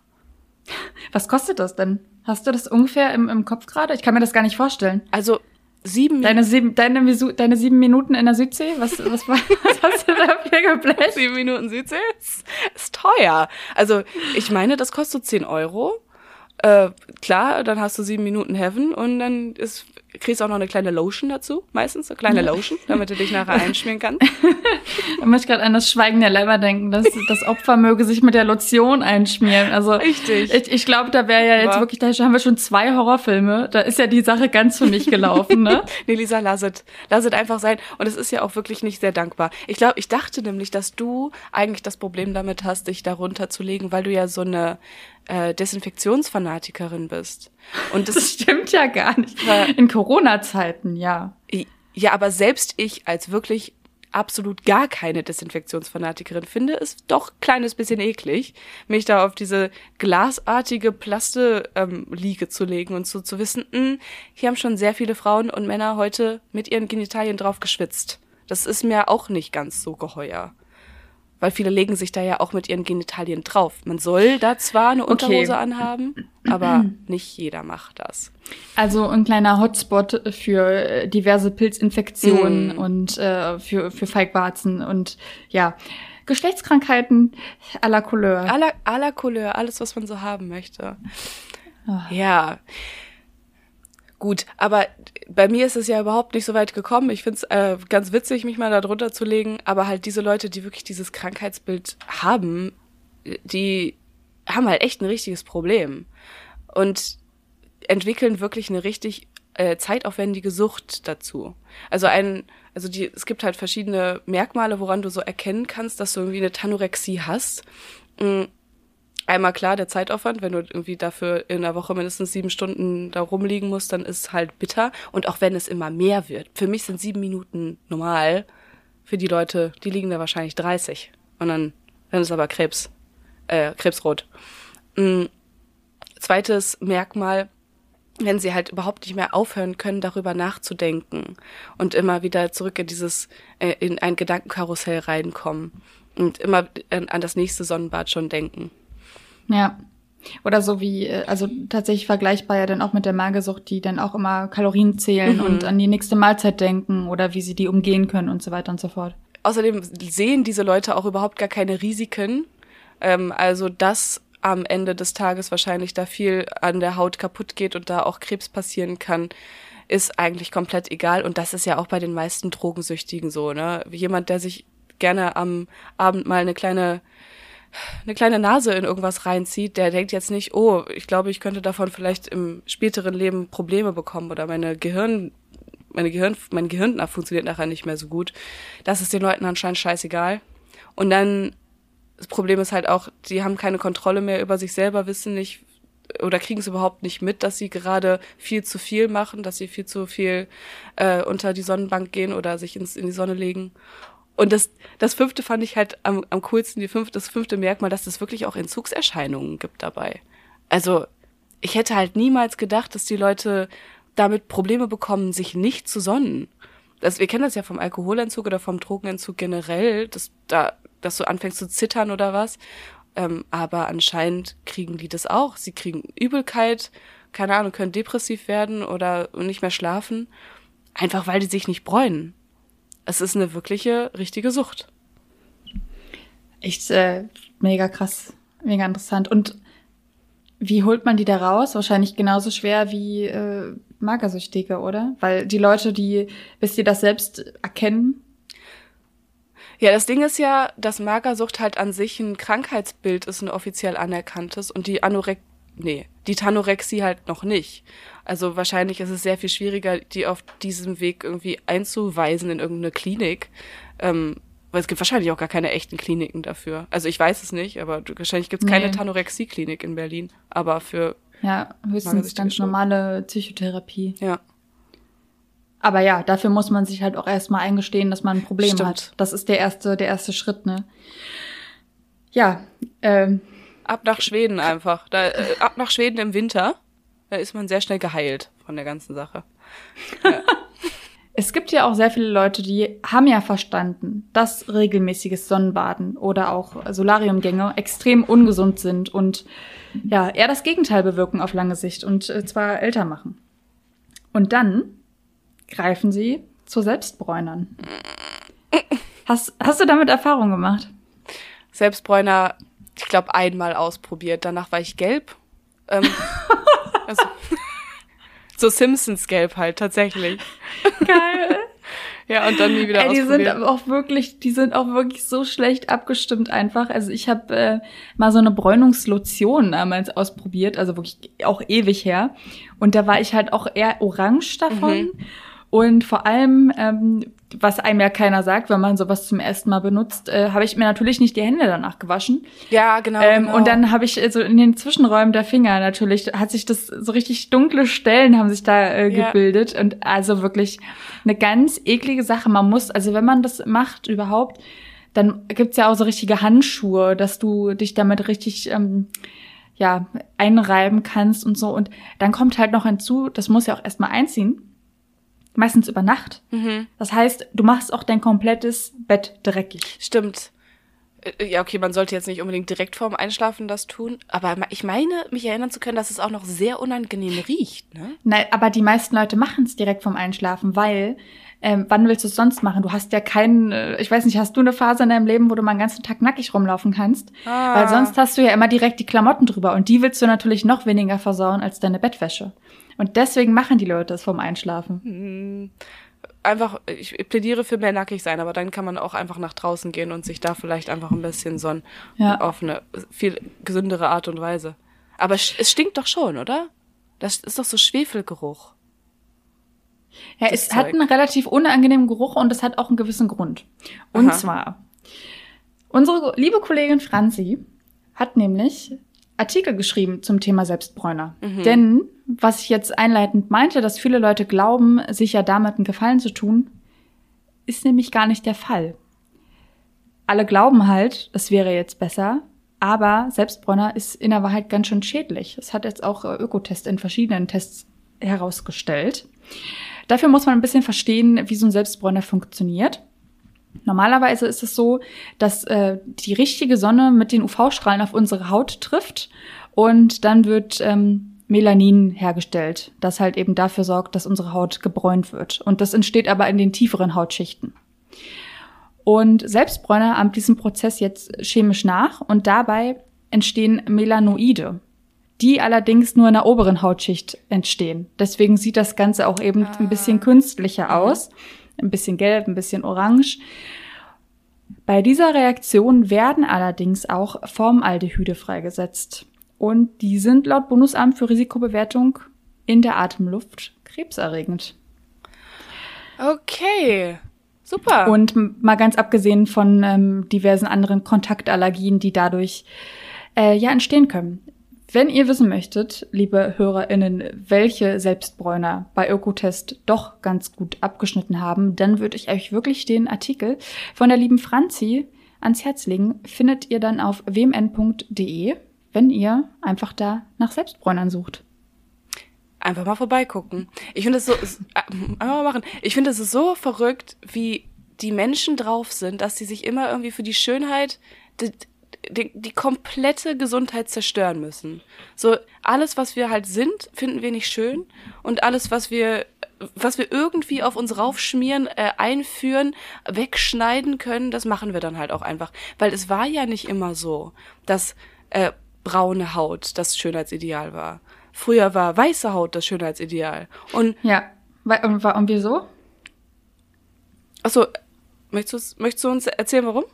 Was kostet das denn? Hast du das ungefähr im, im Kopf gerade? Ich kann mir das gar nicht vorstellen. Also Sieben deine sieben, deine, deine sieben Minuten in der Südsee? Was, was, was hast du da für gebläst? Sieben Minuten Südsee? Ist, ist teuer. Also, ich meine, das kostet zehn Euro. Äh, klar, dann hast du sieben Minuten Heaven und dann ist kriegst auch noch eine kleine Lotion dazu, meistens, eine kleine Lotion, damit du dich nachher einschmieren kannst. da möchte ich gerade an das Schweigen der Leiber denken, dass das Opfer möge sich mit der Lotion einschmieren. Also Richtig. ich, ich glaube, da wäre ja jetzt Aber wirklich, da haben wir schon zwei Horrorfilme. Da ist ja die Sache ganz für mich gelaufen, ne? nee, Lisa, lass es. Lass es einfach sein. Und es ist ja auch wirklich nicht sehr dankbar. Ich glaube, ich dachte nämlich, dass du eigentlich das Problem damit hast, dich darunter zu legen, weil du ja so eine äh, Desinfektionsfanatikerin bist. Und das, das stimmt ja gar nicht. In Corona-Zeiten, ja. Ja, aber selbst ich als wirklich absolut gar keine Desinfektionsfanatikerin finde es doch kleines bisschen eklig, mich da auf diese glasartige Plaste-Liege ähm, zu legen und so zu wissen, mh, hm, hier haben schon sehr viele Frauen und Männer heute mit ihren Genitalien drauf geschwitzt. Das ist mir auch nicht ganz so geheuer weil viele legen sich da ja auch mit ihren Genitalien drauf. Man soll da zwar eine Unterhose okay. anhaben, aber nicht jeder macht das. Also ein kleiner Hotspot für diverse Pilzinfektionen mm. und äh, für, für Feigwarzen und ja, Geschlechtskrankheiten à la Couleur. À la, à la Couleur, alles, was man so haben möchte. Oh. Ja. Gut, aber bei mir ist es ja überhaupt nicht so weit gekommen. Ich finde es äh, ganz witzig, mich mal da drunter zu legen, aber halt diese Leute, die wirklich dieses Krankheitsbild haben, die haben halt echt ein richtiges Problem und entwickeln wirklich eine richtig äh, zeitaufwendige Sucht dazu. Also ein, also die, es gibt halt verschiedene Merkmale, woran du so erkennen kannst, dass du irgendwie eine Tanorexie hast. Einmal klar der Zeitaufwand, wenn du irgendwie dafür in der Woche mindestens sieben Stunden da rumliegen musst, dann ist halt bitter. Und auch wenn es immer mehr wird. Für mich sind sieben Minuten normal. Für die Leute, die liegen da wahrscheinlich 30. Und dann, dann ist aber Krebs, äh, Krebsrot. Mhm. Zweites Merkmal, wenn sie halt überhaupt nicht mehr aufhören können, darüber nachzudenken und immer wieder zurück in dieses, äh, in ein Gedankenkarussell reinkommen und immer an das nächste Sonnenbad schon denken. Ja. Oder so wie, äh, also tatsächlich vergleichbar ja dann auch mit der Magersucht, die dann auch immer Kalorien zählen mhm. und an die nächste Mahlzeit denken oder wie sie die umgehen können und so weiter und so fort. Außerdem sehen diese Leute auch überhaupt gar keine Risiken. Ähm, also dass am Ende des Tages wahrscheinlich da viel an der Haut kaputt geht und da auch Krebs passieren kann, ist eigentlich komplett egal. Und das ist ja auch bei den meisten Drogensüchtigen so, ne? Jemand, der sich gerne am Abend mal eine kleine eine kleine Nase in irgendwas reinzieht, der denkt jetzt nicht, oh, ich glaube, ich könnte davon vielleicht im späteren Leben Probleme bekommen oder meine Gehirn, meine Gehirn, mein Gehirn funktioniert nachher nicht mehr so gut. Das ist den Leuten anscheinend scheißegal. Und dann, das Problem ist halt auch, die haben keine Kontrolle mehr über sich selber, wissen nicht, oder kriegen es überhaupt nicht mit, dass sie gerade viel zu viel machen, dass sie viel zu viel äh, unter die Sonnenbank gehen oder sich ins, in die Sonne legen. Und das, das fünfte fand ich halt am, am coolsten, die fünfte, das fünfte Merkmal, dass es wirklich auch Entzugserscheinungen gibt dabei. Also, ich hätte halt niemals gedacht, dass die Leute damit Probleme bekommen, sich nicht zu sonnen. Das, wir kennen das ja vom Alkoholentzug oder vom Drogenentzug generell, dass, da, dass du anfängst zu zittern oder was. Ähm, aber anscheinend kriegen die das auch. Sie kriegen Übelkeit, keine Ahnung, können depressiv werden oder nicht mehr schlafen. Einfach weil die sich nicht bräunen. Es ist eine wirkliche, richtige Sucht. Echt äh, mega krass, mega interessant. Und wie holt man die da raus? Wahrscheinlich genauso schwer wie äh, Magersüchtige, oder? Weil die Leute, die, bis die das selbst erkennen, ja, das Ding ist ja, dass Magersucht halt an sich ein Krankheitsbild ist, ein offiziell anerkanntes und die Anorexie, nee, die Tanorexie halt noch nicht. Also wahrscheinlich ist es sehr viel schwieriger, die auf diesem Weg irgendwie einzuweisen in irgendeine Klinik. Ähm, weil es gibt wahrscheinlich auch gar keine echten Kliniken dafür. Also ich weiß es nicht, aber wahrscheinlich gibt es nee. keine Tanorexie-Klinik in Berlin. Aber für ja, höchstens ganz normale Psychotherapie. Ja. Aber ja, dafür muss man sich halt auch erstmal eingestehen, dass man ein Problem Stimmt. hat. Das ist der erste, der erste Schritt, ne? Ja. Ähm. Ab nach Schweden einfach. Da, äh, ab nach Schweden im Winter. Da ist man sehr schnell geheilt von der ganzen Sache. Ja. es gibt ja auch sehr viele Leute, die haben ja verstanden, dass regelmäßiges Sonnenbaden oder auch Solariumgänge extrem ungesund sind und ja, eher das Gegenteil bewirken auf lange Sicht und äh, zwar älter machen. Und dann greifen sie zu Selbstbräunern. Hast, hast du damit Erfahrung gemacht? Selbstbräuner, ich glaube, einmal ausprobiert. Danach war ich gelb. Ähm, also, so Simpsons-gelb halt, tatsächlich. Geil. Ja, und dann nie wieder Ey, die sind aber auch wirklich, die sind auch wirklich so schlecht abgestimmt einfach. Also ich habe äh, mal so eine Bräunungslotion damals ausprobiert, also wirklich auch ewig her. Und da war ich halt auch eher orange davon. Mhm. Und vor allem, ähm, was einem ja keiner sagt, wenn man sowas zum ersten Mal benutzt, äh, habe ich mir natürlich nicht die Hände danach gewaschen. Ja, genau. Ähm, genau. Und dann habe ich äh, so in den Zwischenräumen der Finger natürlich, hat sich das so richtig dunkle Stellen haben sich da äh, gebildet. Ja. Und also wirklich eine ganz eklige Sache. Man muss, also wenn man das macht überhaupt, dann gibt's ja auch so richtige Handschuhe, dass du dich damit richtig ähm, ja, einreiben kannst und so. Und dann kommt halt noch hinzu, das muss ja auch erstmal einziehen meistens über Nacht. Mhm. Das heißt, du machst auch dein komplettes Bett dreckig. Stimmt. Äh, ja, okay, man sollte jetzt nicht unbedingt direkt vorm Einschlafen das tun, aber ich meine, mich erinnern zu können, dass es auch noch sehr unangenehm riecht, ne? Nein, aber die meisten Leute machen es direkt vorm Einschlafen, weil ähm, wann willst du es sonst machen? Du hast ja keinen, äh, ich weiß nicht, hast du eine Phase in deinem Leben, wo du mal den ganzen Tag nackig rumlaufen kannst? Ah. Weil sonst hast du ja immer direkt die Klamotten drüber und die willst du natürlich noch weniger versauen als deine Bettwäsche. Und deswegen machen die Leute es vorm Einschlafen. Hm. Einfach, ich plädiere für mehr nackig sein, aber dann kann man auch einfach nach draußen gehen und sich da vielleicht einfach ein bisschen sonnen. Ja. Auf eine viel gesündere Art und Weise. Aber es stinkt doch schon, oder? Das ist doch so Schwefelgeruch. Ja, es Zeug. hat einen relativ unangenehmen Geruch und es hat auch einen gewissen Grund. Und Aha. zwar, unsere liebe Kollegin Franzi hat nämlich Artikel geschrieben zum Thema Selbstbräuner. Mhm. Denn, was ich jetzt einleitend meinte, dass viele Leute glauben, sich ja damit einen Gefallen zu tun, ist nämlich gar nicht der Fall. Alle glauben halt, das wäre jetzt besser, aber Selbstbräuner ist in der Wahrheit ganz schön schädlich. Das hat jetzt auch äh, Ökotest in verschiedenen Tests herausgestellt. Dafür muss man ein bisschen verstehen, wie so ein Selbstbräuner funktioniert. Normalerweise ist es so, dass äh, die richtige Sonne mit den UV-Strahlen auf unsere Haut trifft Und dann wird ähm, Melanin hergestellt, das halt eben dafür sorgt, dass unsere Haut gebräunt wird. Und das entsteht aber in den tieferen Hautschichten. Und Selbstbräuner ahmt diesen Prozess jetzt chemisch nach und dabei entstehen Melanoide, die allerdings nur in der oberen Hautschicht entstehen. Deswegen sieht das Ganze auch eben ah. ein bisschen künstlicher mhm. Ein bisschen gelb, ein bisschen orange. Bei dieser Reaktion werden allerdings auch Formaldehyde freigesetzt. Und die sind laut Bundesamt für Risikobewertung in der Atemluft krebserregend. Okay. Super. Und mal ganz abgesehen von ähm, diversen anderen Kontaktallergien, die dadurch äh, ja entstehen können. Wenn ihr wissen möchtet, liebe HörerInnen, welche Selbstbräuner bei Ökotest doch ganz gut abgeschnitten haben, dann würde ich euch wirklich den Artikel von der lieben Franzi ans Herz legen. Findet ihr dann auf wmn.de, wenn ihr einfach da nach Selbstbräunern sucht. Einfach mal vorbeigucken. Ich finde es so, äh, einfach mal machen. Ich finde es so verrückt, wie die Menschen drauf sind, dass sie sich immer irgendwie für die Schönheit die, die komplette Gesundheit zerstören müssen. So alles, was wir halt sind, finden wir nicht schön und alles, was wir was wir irgendwie auf uns raufschmieren, äh, einführen, wegschneiden können, das machen wir dann halt auch einfach. Weil es war ja nicht immer so, dass äh, braune Haut das Schönheitsideal war. Früher war weiße Haut das Schönheitsideal. Und ja, und, und wieso? Achso, möchtest du, möchtest du uns erzählen, warum?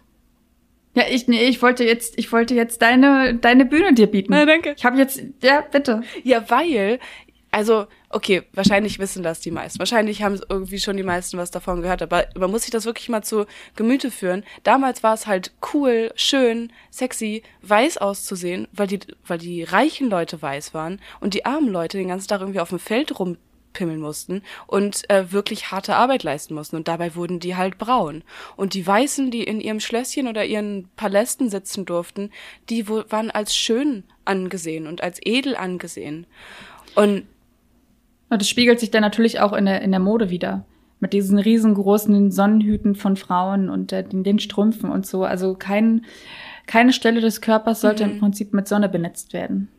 Ja, ich nee, ich wollte jetzt ich wollte jetzt deine deine Bühne dir bieten. Na, danke. Ich habe jetzt ja, bitte. Ja, weil also okay, wahrscheinlich wissen das die meisten. Wahrscheinlich haben irgendwie schon die meisten was davon gehört, aber man muss sich das wirklich mal zu Gemüte führen. Damals war es halt cool, schön, sexy, weiß auszusehen, weil die weil die reichen Leute weiß waren und die armen Leute den ganzen Tag irgendwie auf dem Feld rum pimmeln mussten und äh, wirklich harte Arbeit leisten mussten. Und dabei wurden die halt braun. Und die Weißen, die in ihrem Schlösschen oder ihren Palästen sitzen durften, die waren als schön angesehen und als edel angesehen. Und das spiegelt sich dann natürlich auch in der, in der Mode wieder. Mit diesen riesengroßen Sonnenhüten von Frauen und äh, den, den Strümpfen und so. Also kein, keine Stelle des Körpers sollte mhm. im Prinzip mit Sonne benetzt werden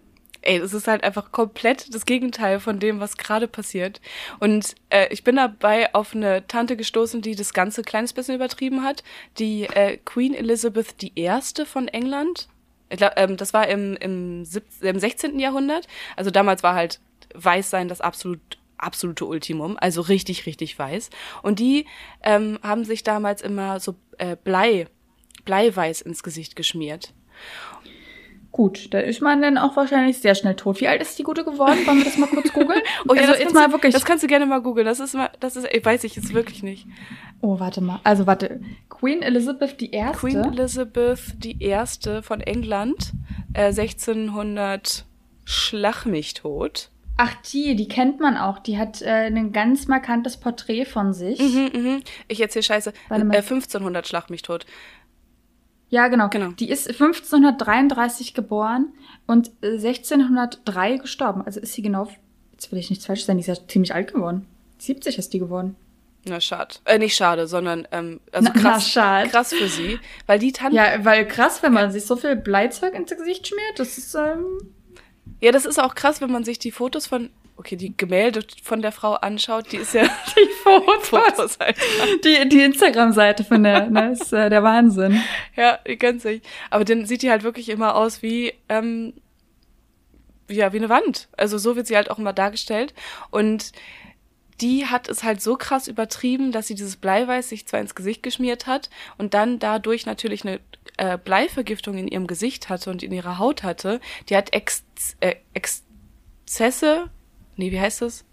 ey, das ist halt einfach komplett das Gegenteil von dem, was gerade passiert. Und äh, ich bin dabei auf eine Tante gestoßen, die das Ganze ein kleines bisschen übertrieben hat. Die äh, Queen Elizabeth I. von England. Glaub, ähm, das war im, im, im 16. Jahrhundert. Also damals war halt Weißsein das absolut absolute Ultimum, also richtig, richtig weiß. Und die ähm, haben sich damals immer so äh, Blei, Bleiweiß ins Gesicht geschmiert. Gut, da ist man dann auch wahrscheinlich sehr schnell tot. Wie alt ist die Gute geworden? Wollen wir das mal kurz googeln? oh ja, also jetzt mal wirklich. Das kannst du gerne mal googeln. Das ist mal, das ist, weiß ich jetzt wirklich nicht. Oh, warte mal. Also warte. Queen Elizabeth erste. Queen Elizabeth erste von England, äh, 1600 Schlag mich tot. Ach, die, die kennt man auch. Die hat äh, ein ganz markantes Porträt von sich. Mhm, mhm. Ich erzähl Scheiße. Äh, 1500 Schlag mich tot. Ja, genau. genau. Die ist 1533 geboren und 1603 äh, gestorben. Also ist sie genau, jetzt will ich nichts falsch sein, die ist ja ziemlich alt geworden. 70 ist die geworden. Na, schade. Äh, nicht schade, sondern ähm, also krass, na, krass für sie. Weil die Tante. Ja, weil krass, wenn man ja. sich so viel Bleizeug ins Gesicht schmiert, das ist. Ähm ja, das ist auch krass, wenn man sich die Fotos von okay, die Gemälde von der Frau anschaut, die ist ja die Fotos, Fotos halt. die die Instagram-Seite von der, ne, ist äh, der Wahnsinn. Ja, ganz sich. Aber dann sieht die halt wirklich immer aus wie ähm, ja wie eine Wand. Also so wird sie halt auch immer dargestellt und die hat es halt so krass übertrieben, dass sie dieses Bleiweiß sich zwar ins Gesicht geschmiert hat und dann dadurch natürlich eine äh, Bleivergiftung in ihrem Gesicht hatte und in ihrer Haut hatte. Die hat Ex äh, Exzesse Nee, wie heißt das?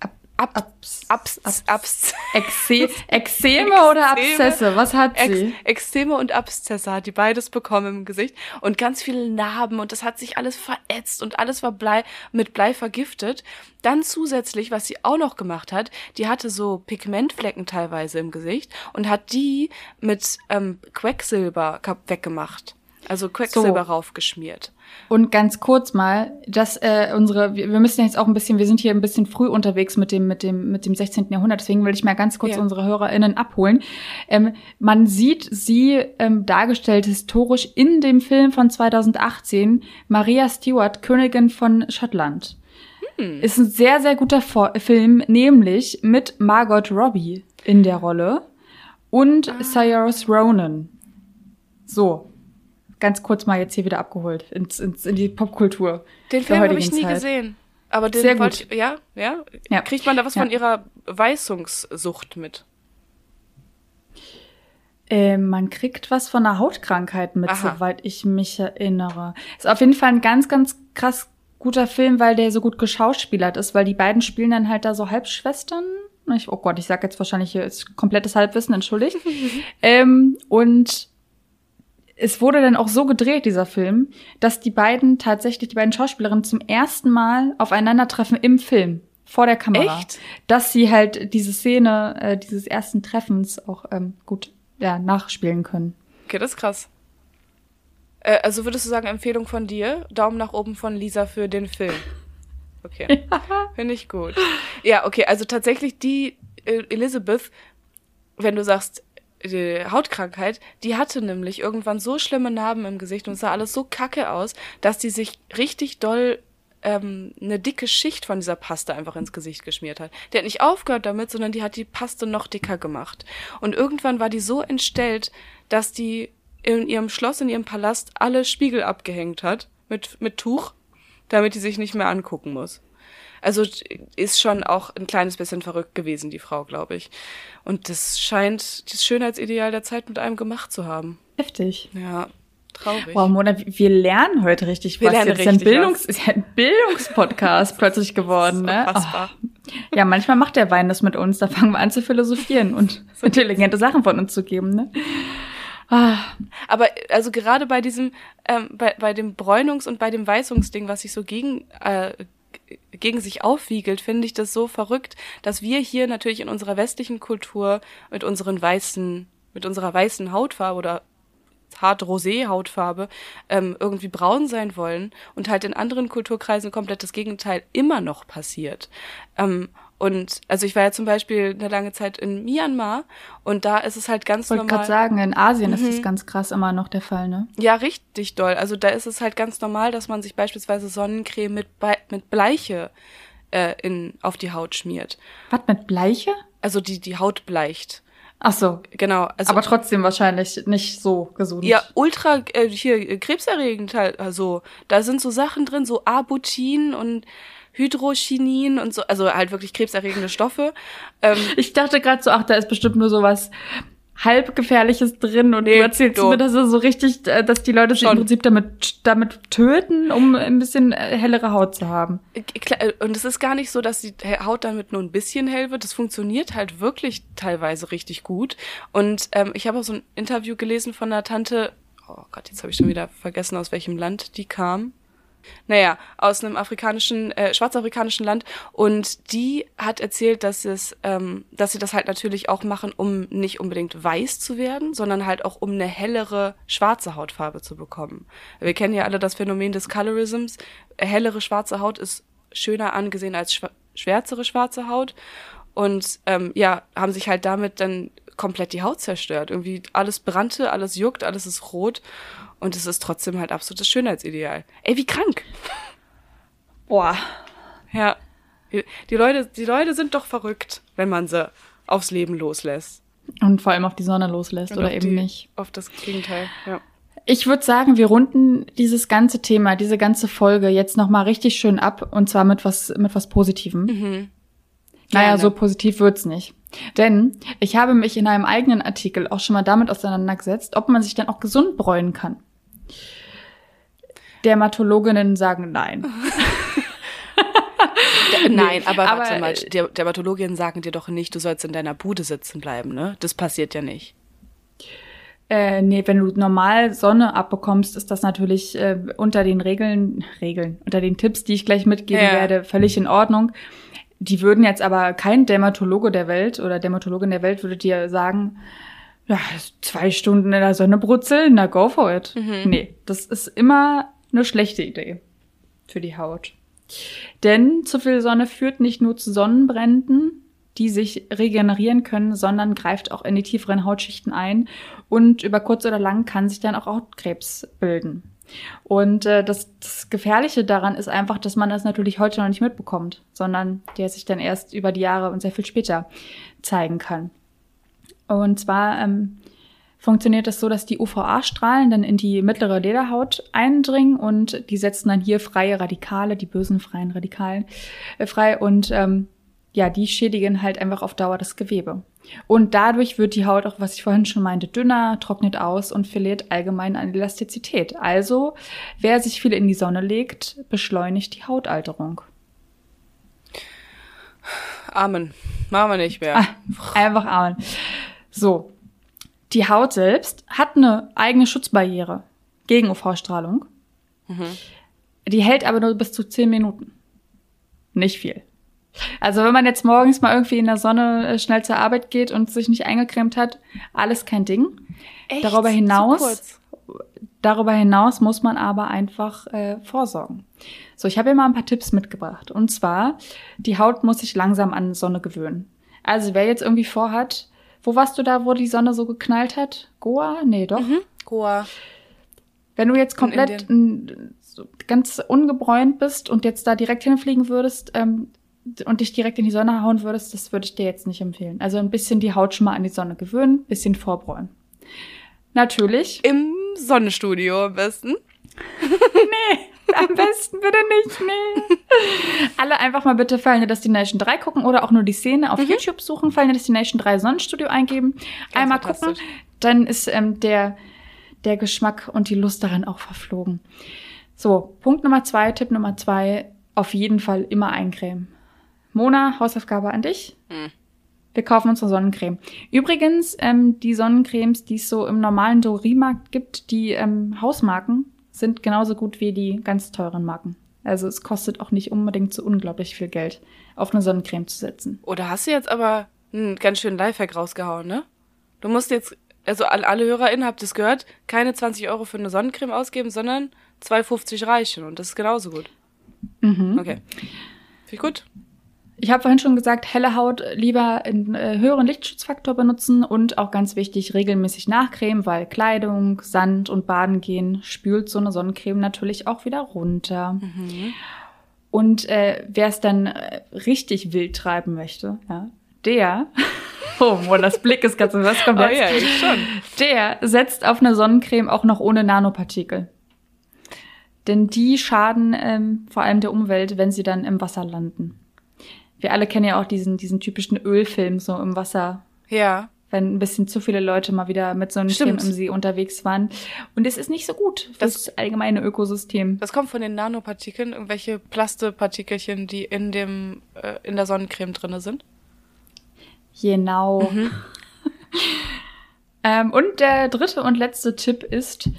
Ab, ab, abs, abs, abs, abs, Exe, Exzeme oder Abszesse? Was hat sie? Ex, Exzeme und Abszesse hat die beides bekommen im Gesicht und ganz viele Narben und das hat sich alles verätzt und alles war Blei, mit Blei vergiftet. Dann zusätzlich, was sie auch noch gemacht hat, die hatte so Pigmentflecken teilweise im Gesicht und hat die mit ähm, Quecksilber weggemacht. Also Quecksilber so. raufgeschmiert. Und ganz kurz mal, dass äh, unsere, wir müssen jetzt auch ein bisschen, wir sind hier ein bisschen früh unterwegs mit dem, mit dem, mit dem 16. Jahrhundert, deswegen will ich mal ganz kurz ja. unsere HörerInnen abholen. Ähm, man sieht sie ähm, dargestellt historisch in dem Film von 2018, Maria Stuart, Königin von Schottland. Hm. Ist ein sehr, sehr guter Vor Film, nämlich mit Margot Robbie in der Rolle und ah. Cyrus Ronan. So, ganz kurz mal jetzt hier wieder abgeholt ins, ins, in die Popkultur. Den Film habe ich nie Zeit. gesehen. Aber den Sehr gut. Ich, ja, ja, ja. Kriegt man da was ja. von ihrer Weißungssucht mit? Äh, man kriegt was von einer Hautkrankheit mit, Aha. soweit ich mich erinnere. Ist auf jeden Fall ein ganz, ganz krass guter Film, weil der so gut geschauspielert ist, weil die beiden spielen dann halt da so Halbschwestern. Ich, oh Gott, ich sag jetzt wahrscheinlich hier ist komplettes Halbwissen, entschuldigt. ähm, und es wurde dann auch so gedreht, dieser Film, dass die beiden tatsächlich, die beiden Schauspielerinnen zum ersten Mal aufeinandertreffen im Film, vor der Kamera. Echt? Dass sie halt diese Szene äh, dieses ersten Treffens auch ähm, gut ja, nachspielen können. Okay, das ist krass. Äh, also würdest du sagen, Empfehlung von dir? Daumen nach oben von Lisa für den Film. Okay. Finde ich gut. Ja, okay, also tatsächlich die äh, Elizabeth, wenn du sagst, die Hautkrankheit, die hatte nämlich irgendwann so schlimme Narben im Gesicht und sah alles so kacke aus, dass die sich richtig doll ähm, eine dicke Schicht von dieser Paste einfach ins Gesicht geschmiert hat. Die hat nicht aufgehört damit, sondern die hat die Paste noch dicker gemacht. Und irgendwann war die so entstellt, dass die in ihrem Schloss, in ihrem Palast alle Spiegel abgehängt hat mit, mit Tuch, damit die sich nicht mehr angucken muss. Also ist schon auch ein kleines bisschen verrückt gewesen, die Frau, glaube ich. Und das scheint das Schönheitsideal der Zeit mit einem gemacht zu haben. Heftig. Ja, traurig. Wow, Mona, wir lernen heute richtig wir was. Lernen Jetzt richtig ist ein Bildungs ist ein Bildungspodcast plötzlich geworden, ne? Oh. Ja, manchmal macht der Wein das mit uns. Da fangen wir an zu philosophieren und so intelligente Sachen von uns zu geben, ne? Ah. Aber also gerade bei diesem, ähm, bei, bei dem Bräunungs- und bei dem Weißungsding, was sich so gegen äh, gegen sich aufwiegelt, finde ich das so verrückt, dass wir hier natürlich in unserer westlichen Kultur mit unseren weißen, mit unserer weißen Hautfarbe oder hart rosé Hautfarbe ähm, irgendwie braun sein wollen und halt in anderen Kulturkreisen komplett das Gegenteil immer noch passiert. Ähm, und also ich war ja zum Beispiel eine lange Zeit in Myanmar und da ist es halt ganz ich normal. Ich wollte gerade sagen, in Asien mhm. ist das ganz krass immer noch der Fall, ne? Ja, richtig doll. Also da ist es halt ganz normal, dass man sich beispielsweise Sonnencreme mit, mit Bleiche äh, in, auf die Haut schmiert. Was mit Bleiche? Also die, die Haut bleicht. Ach so. Genau. Also, aber trotzdem wahrscheinlich nicht so gesund. Ja, ultra, äh, hier, krebserregend halt, also. Da sind so Sachen drin, so Abutin und Hydrochinin und so, also halt wirklich krebserregende Stoffe. Ähm, ich dachte gerade so, ach, da ist bestimmt nur sowas halbgefährliches drin und nee, du erzählst du. mir, dass es so richtig, äh, dass die Leute sich im Prinzip damit, damit töten, um ein bisschen äh, hellere Haut zu haben. Äh, und es ist gar nicht so, dass die Haut damit nur ein bisschen hell wird. Das funktioniert halt wirklich teilweise richtig gut. Und ähm, ich habe auch so ein Interview gelesen von einer Tante, oh Gott, jetzt habe ich schon wieder vergessen, aus welchem Land die kam naja, aus einem afrikanischen, äh, schwarzafrikanischen Land. Und die hat erzählt, dass es, ähm, dass sie das halt natürlich auch machen, um nicht unbedingt weiß zu werden, sondern halt auch um eine hellere schwarze Hautfarbe zu bekommen. Wir kennen ja alle das Phänomen des Colorisms. Hellere schwarze Haut ist schöner angesehen als schw schwärzere schwarze Haut. Und ähm, ja, haben sich halt damit dann komplett die Haut zerstört. Irgendwie alles brannte, alles juckt, alles ist rot. Und es ist trotzdem halt absolutes Schönheitsideal. Ey, wie krank. Boah. Ja. Die Leute, die Leute sind doch verrückt, wenn man sie aufs Leben loslässt. Und vor allem auf die Sonne loslässt Und oder eben die, nicht. Auf das Gegenteil, ja. Ich würde sagen, wir runden dieses ganze Thema, diese ganze Folge jetzt nochmal richtig schön ab und zwar mit was, mit was Positivem. Mhm. Naja, so positiv wird's nicht. Denn ich habe mich in einem eigenen Artikel auch schon mal damit auseinandergesetzt, ob man sich dann auch gesund bräunen kann. Dermatologinnen sagen nein. nein, aber, aber warte mal, der, Dermatologinnen sagen dir doch nicht, du sollst in deiner Bude sitzen bleiben, ne? Das passiert ja nicht. Äh, nee, wenn du normal Sonne abbekommst, ist das natürlich äh, unter den Regeln, Regeln, unter den Tipps, die ich gleich mitgeben ja. werde, völlig in Ordnung. Die würden jetzt aber kein Dermatologe der Welt oder Dermatologin der Welt würde dir sagen, ja, zwei Stunden in der Sonne brutzeln, na go for it. Mhm. Nee, das ist immer eine schlechte Idee für die Haut. Denn zu viel Sonne führt nicht nur zu Sonnenbränden, die sich regenerieren können, sondern greift auch in die tieferen Hautschichten ein und über kurz oder lang kann sich dann auch Hautkrebs bilden. Und äh, das, das Gefährliche daran ist einfach, dass man das natürlich heute noch nicht mitbekommt, sondern der sich dann erst über die Jahre und sehr viel später zeigen kann. Und zwar ähm, funktioniert das so, dass die UVA-Strahlen dann in die mittlere Lederhaut eindringen und die setzen dann hier freie Radikale, die bösen freien Radikalen, äh, frei und ähm, ja, die schädigen halt einfach auf Dauer das Gewebe. Und dadurch wird die Haut auch, was ich vorhin schon meinte, dünner, trocknet aus und verliert allgemein an Elastizität. Also, wer sich viel in die Sonne legt, beschleunigt die Hautalterung. Amen. Machen wir nicht mehr. Ah, einfach Amen. So. Die Haut selbst hat eine eigene Schutzbarriere gegen UV-Strahlung. Mhm. Die hält aber nur bis zu zehn Minuten. Nicht viel. Also wenn man jetzt morgens mal irgendwie in der Sonne äh, schnell zur Arbeit geht und sich nicht eingecremt hat, alles kein Ding. Echt? Darüber hinaus, darüber hinaus muss man aber einfach äh, vorsorgen. So, ich habe hier mal ein paar Tipps mitgebracht. Und zwar, die Haut muss sich langsam an Sonne gewöhnen. Also wer jetzt irgendwie vorhat, wo warst du da, wo die Sonne so geknallt hat? Goa? Nee, doch. Mhm. Goa. Wenn du jetzt komplett ganz ungebräunt bist und jetzt da direkt hinfliegen würdest ähm, und dich direkt in die Sonne hauen würdest, das würde ich dir jetzt nicht empfehlen. Also ein bisschen die Haut schon mal an die Sonne gewöhnen, bisschen vorbräunen. Natürlich. Im Sonnenstudio am besten. nee. Am besten bitte nicht, nee. Alle einfach mal bitte Final Destination 3 gucken oder auch nur die Szene auf mhm. YouTube suchen, Final Destination 3 Sonnenstudio eingeben. Ganz Einmal gucken, dann ist ähm, der, der Geschmack und die Lust daran auch verflogen. So, Punkt Nummer zwei, Tipp Nummer zwei, auf jeden Fall immer eincremen. Mona, Hausaufgabe an dich. Mhm. Wir kaufen unsere Sonnencreme. Übrigens, ähm, die Sonnencremes, die es so im normalen Drogeriemarkt gibt, die ähm, Hausmarken, sind genauso gut wie die ganz teuren Marken. Also es kostet auch nicht unbedingt so unglaublich viel Geld, auf eine Sonnencreme zu setzen. Oder hast du jetzt aber einen ganz schönen Lifehack rausgehauen, ne? Du musst jetzt, also alle, alle HörerInnen habt es gehört, keine 20 Euro für eine Sonnencreme ausgeben, sondern 2,50 reichen und das ist genauso gut. Mhm. Okay. Finde ich gut. Ich habe vorhin schon gesagt, helle Haut lieber einen äh, höheren Lichtschutzfaktor benutzen und auch ganz wichtig, regelmäßig nachcremen, weil Kleidung, Sand und Baden gehen spült so eine Sonnencreme natürlich auch wieder runter. Mhm. Und äh, wer es dann äh, richtig wild treiben möchte, ja, der, oh, boah, das Blick ist ganz, was kommt jetzt? Oh ja, ich schon. Der setzt auf eine Sonnencreme auch noch ohne Nanopartikel. Denn die schaden ähm, vor allem der Umwelt, wenn sie dann im Wasser landen wir alle kennen ja auch diesen, diesen typischen Ölfilm so im Wasser. Ja. Wenn ein bisschen zu viele Leute mal wieder mit so einem Stimmt. Film im See unterwegs waren. Und es ist nicht so gut für das, das allgemeine Ökosystem. Das kommt von den Nanopartikeln, irgendwelche Plastepartikelchen, die in dem, äh, in der Sonnencreme drinne sind. Genau. Mhm. ähm, und der dritte und letzte Tipp ist,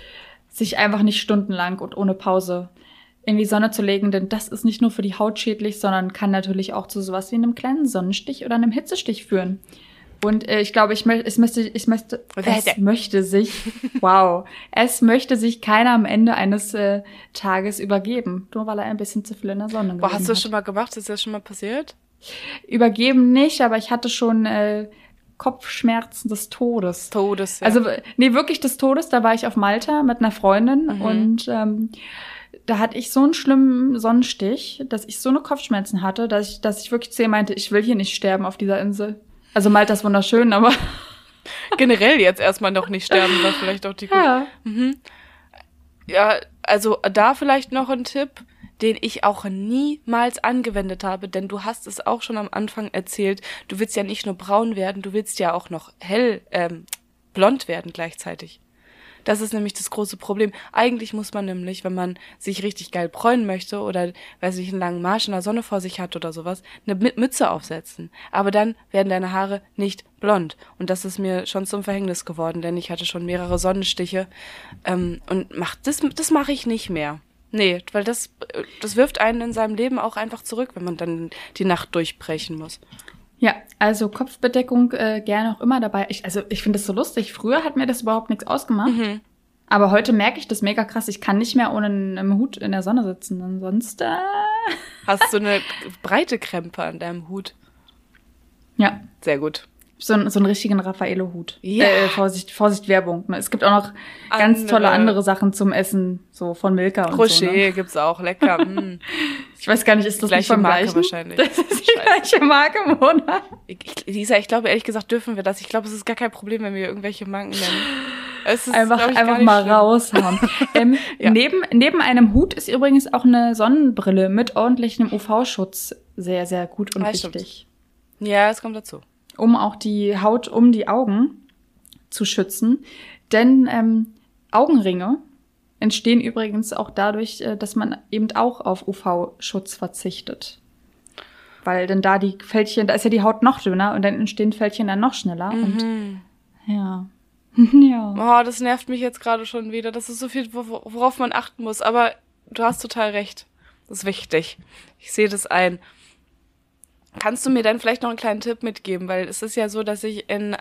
sich einfach nicht stundenlang und ohne Pause in die Sonne zu legen, denn das ist nicht nur für die Haut schädlich, sondern kann natürlich auch zu sowas wie einem kleinen Sonnenstich oder einem Hitzestich führen. Und äh, ich glaube, ich, möchte, ich möchte, ich möchte, es möchte sich, wow, es möchte sich keiner am Ende eines äh, Tages übergeben, nur weil er ein bisschen zu viel in der Sonne Boah, hast du das schon mal gemacht? Ist das schon mal passiert? Übergeben nicht, aber ich hatte schon äh, Kopfschmerzen des Todes. Todes, ja. Also, nee, wirklich des Todes. Da war ich auf Malta mit einer Freundin mhm. und ähm, da hatte ich so einen schlimmen Sonnenstich, dass ich so eine Kopfschmerzen hatte, dass ich, dass ich wirklich zu ihr meinte, ich will hier nicht sterben auf dieser Insel. Also Malta ist wunderschön, aber generell jetzt erstmal noch nicht sterben, war vielleicht auch die ja. Mhm. Ja, also da vielleicht noch ein Tipp, den ich auch niemals angewendet habe, denn du hast es auch schon am Anfang erzählt, du willst ja nicht nur braun werden, du willst ja auch noch hell ähm, blond werden gleichzeitig. Das ist nämlich das große Problem. Eigentlich muss man nämlich, wenn man sich richtig geil bräunen möchte oder, weiß ich, einen langen Marsch in der Sonne vor sich hat oder sowas, eine Mütze aufsetzen. Aber dann werden deine Haare nicht blond. Und das ist mir schon zum Verhängnis geworden, denn ich hatte schon mehrere Sonnenstiche. Ähm, und mach, das, das mache ich nicht mehr. Nee, weil das, das wirft einen in seinem Leben auch einfach zurück, wenn man dann die Nacht durchbrechen muss. Ja, also Kopfbedeckung äh, gerne auch immer dabei. Ich, also ich finde das so lustig. Früher hat mir das überhaupt nichts ausgemacht. Mhm. Aber heute merke ich das mega krass. Ich kann nicht mehr ohne einen Hut in der Sonne sitzen. Ansonsten. Äh Hast du eine breite Krempe an deinem Hut? Ja. Sehr gut. So, so einen richtigen Raffaello-Hut. Ja. Äh, Vorsicht, Vorsicht, Werbung. Ne? Es gibt auch noch andere. ganz tolle andere Sachen zum Essen, so von Milka und Crochet so. Ne? gibt's auch, lecker. Mm. Ich weiß gar nicht, ist das gleiche nicht Marke gleichen? wahrscheinlich. Das ist die gleiche Marke, Mona. Ich, Lisa, ich glaube ehrlich gesagt dürfen wir das. Ich glaube, es ist gar kein Problem, wenn wir irgendwelche Marken nennen. Ist, einfach ich, einfach mal schlimm. raushauen. ähm, ja. neben, neben einem Hut ist übrigens auch eine Sonnenbrille mit ordentlichem UV-Schutz sehr, sehr gut und ja, wichtig. Stimmt. Ja, es kommt dazu. Um auch die Haut um die Augen zu schützen. Denn ähm, Augenringe entstehen übrigens auch dadurch, äh, dass man eben auch auf UV-Schutz verzichtet. Weil denn da die Fältchen, da ist ja die Haut noch dünner und dann entstehen Fältchen dann noch schneller. Mhm. Und ja. ja. Oh, das nervt mich jetzt gerade schon wieder. Das ist so viel, worauf man achten muss. Aber du hast total recht. Das ist wichtig. Ich sehe das ein. Kannst du mir dann vielleicht noch einen kleinen Tipp mitgeben? Weil es ist ja so, dass ich in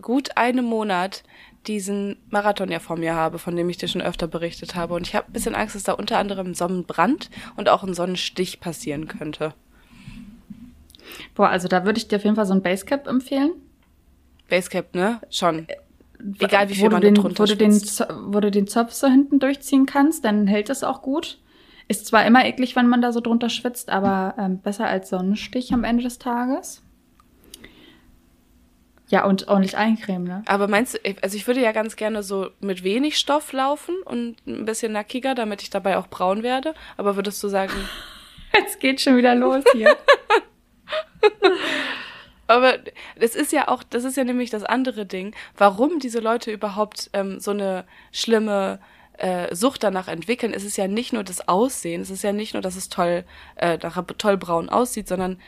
gut einem Monat diesen Marathon ja vor mir habe, von dem ich dir schon öfter berichtet habe. Und ich habe ein bisschen Angst, dass da unter anderem Sonnenbrand und auch ein Sonnenstich passieren könnte. Boah, also da würde ich dir auf jeden Fall so ein Basecap empfehlen. Basecap, ne? Schon. Egal wie viel man den, drunter wo du, den, wo du den Zopf so hinten durchziehen kannst, dann hält es auch gut. Ist zwar immer eklig, wenn man da so drunter schwitzt, aber ähm, besser als Sonnenstich am Ende des Tages. Ja, und ordentlich eincremen, ne? Aber meinst du, also ich würde ja ganz gerne so mit wenig Stoff laufen und ein bisschen nackiger, damit ich dabei auch braun werde. Aber würdest du sagen. Jetzt geht schon wieder los hier. Aber es ist ja auch, das ist ja nämlich das andere Ding, warum diese Leute überhaupt ähm, so eine schlimme äh, Sucht danach entwickeln. Es ist ja nicht nur das Aussehen, es ist ja nicht nur, dass es toll, äh, toll braun aussieht, sondern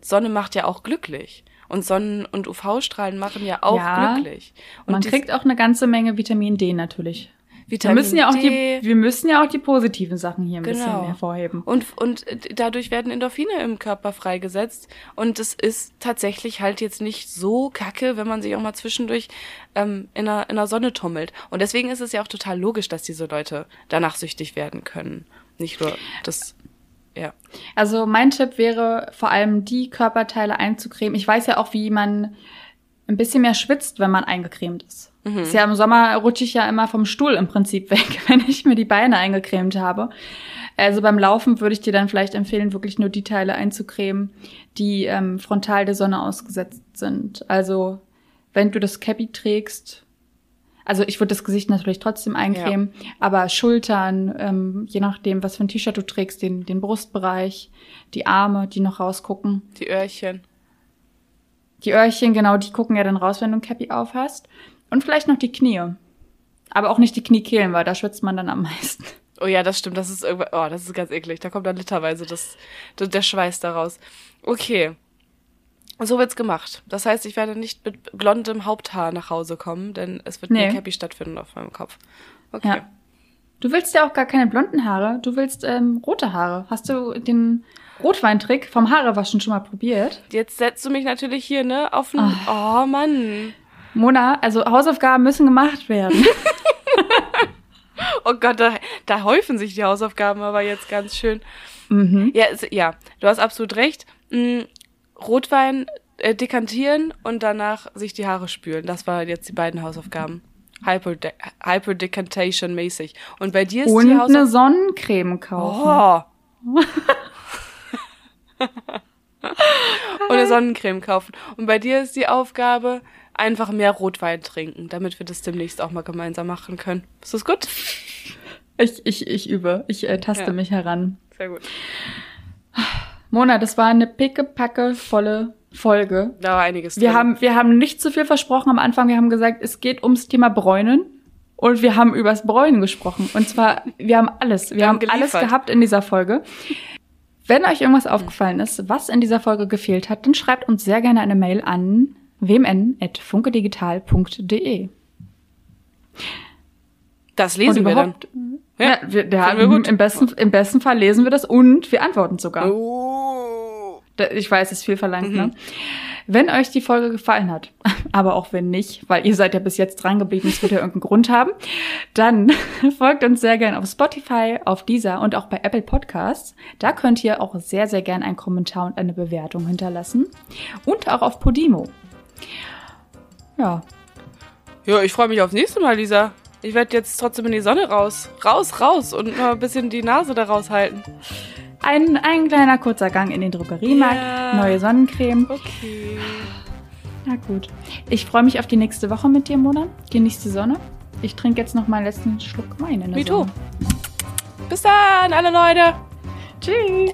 Sonne macht ja auch glücklich. Und Sonnen- und UV-Strahlen machen ja auch ja, glücklich. Und man kriegt auch eine ganze Menge Vitamin D natürlich. Vitamin wir müssen ja auch D. Die, wir müssen ja auch die positiven Sachen hier ein genau. bisschen hervorheben. Und, und dadurch werden Endorphine im Körper freigesetzt. Und es ist tatsächlich halt jetzt nicht so kacke, wenn man sich auch mal zwischendurch ähm, in, der, in der Sonne tummelt. Und deswegen ist es ja auch total logisch, dass diese Leute danach süchtig werden können. Nicht nur das ja. Also mein Tipp wäre vor allem die Körperteile einzucremen. Ich weiß ja auch, wie man ein bisschen mehr schwitzt, wenn man eingecremt ist. Mhm. Ist ja im Sommer rutsche ich ja immer vom Stuhl im Prinzip weg, wenn ich mir die Beine eingecremt habe. Also beim Laufen würde ich dir dann vielleicht empfehlen, wirklich nur die Teile einzucremen, die ähm, frontal der Sonne ausgesetzt sind. Also wenn du das Cappy trägst, also ich würde das Gesicht natürlich trotzdem eincremen, ja. aber Schultern, ähm, je nachdem, was für ein T-Shirt du trägst, den, den Brustbereich, die Arme, die noch rausgucken. Die Öhrchen. Die Öhrchen, genau, die gucken ja dann raus, wenn du ein Cappy auf hast. Und vielleicht noch die Knie. Aber auch nicht die Kniekehlen, weil da schwitzt man dann am meisten. Oh ja, das stimmt. Das ist irgendwie, oh, das ist ganz eklig. Da kommt dann literweise das, der Schweiß daraus. Okay. So wird's gemacht. Das heißt, ich werde nicht mit blondem Haupthaar nach Hause kommen, denn es wird nee. Cappy stattfinden auf meinem Kopf. Okay. Ja. Du willst ja auch gar keine blonden Haare, du willst ähm, rote Haare. Hast du den Rotweintrick vom Haarewaschen schon mal probiert? Jetzt setzt du mich natürlich hier, ne, auf den. Oh, oh Mann. Mona, also Hausaufgaben müssen gemacht werden. oh Gott, da, da häufen sich die Hausaufgaben aber jetzt ganz schön. Mhm. Ja, ja, du hast absolut recht. Mhm. Rotwein äh, dekantieren und danach sich die Haare spülen. Das waren jetzt die beiden Hausaufgaben. Hyperde Hyperdecantation mäßig. Und bei dir ist und die Hausaufgabe. eine Sonnencreme kaufen. Oh. und eine Sonnencreme kaufen. Und bei dir ist die Aufgabe, einfach mehr Rotwein trinken, damit wir das demnächst auch mal gemeinsam machen können. Ist das gut? Ich, ich, ich übe. Ich äh, taste ja. mich heran. Sehr gut. Mona, das war eine pickepacke volle Folge. Da war einiges wir Haben, wir haben nicht zu viel versprochen am Anfang. Wir haben gesagt, es geht ums Thema Bräunen. Und wir haben übers Bräunen gesprochen. Und zwar, wir haben alles. Wir, wir haben, haben alles gehabt in dieser Folge. Wenn euch irgendwas aufgefallen ist, was in dieser Folge gefehlt hat, dann schreibt uns sehr gerne eine Mail an wmn.funkedigital.de. Das lesen wir dann. Ja, ja wir, der, wir im, besten, im besten Fall lesen wir das und wir antworten sogar. Oh. Ich weiß, es ist viel verlangt, ne? mhm. ne? Wenn euch die Folge gefallen hat, aber auch wenn nicht, weil ihr seid ja bis jetzt dran geblieben, es wird ja irgendeinen Grund haben, dann folgt uns sehr gern auf Spotify, auf dieser und auch bei Apple Podcasts. Da könnt ihr auch sehr, sehr gern einen Kommentar und eine Bewertung hinterlassen. Und auch auf Podimo. Ja. Ja, ich freue mich aufs nächste Mal, Lisa. Ich werde jetzt trotzdem in die Sonne raus. Raus, raus und mal ein bisschen die Nase da raushalten. Ein, ein kleiner kurzer Gang in den Drogeriemarkt, ja. neue Sonnencreme. Okay. Na gut. Ich freue mich auf die nächste Woche mit dir, Mona. Genieß die Sonne. Ich trinke jetzt noch meinen letzten Schluck Wein in der Sonne. Bis dann, alle Leute. Tschüss.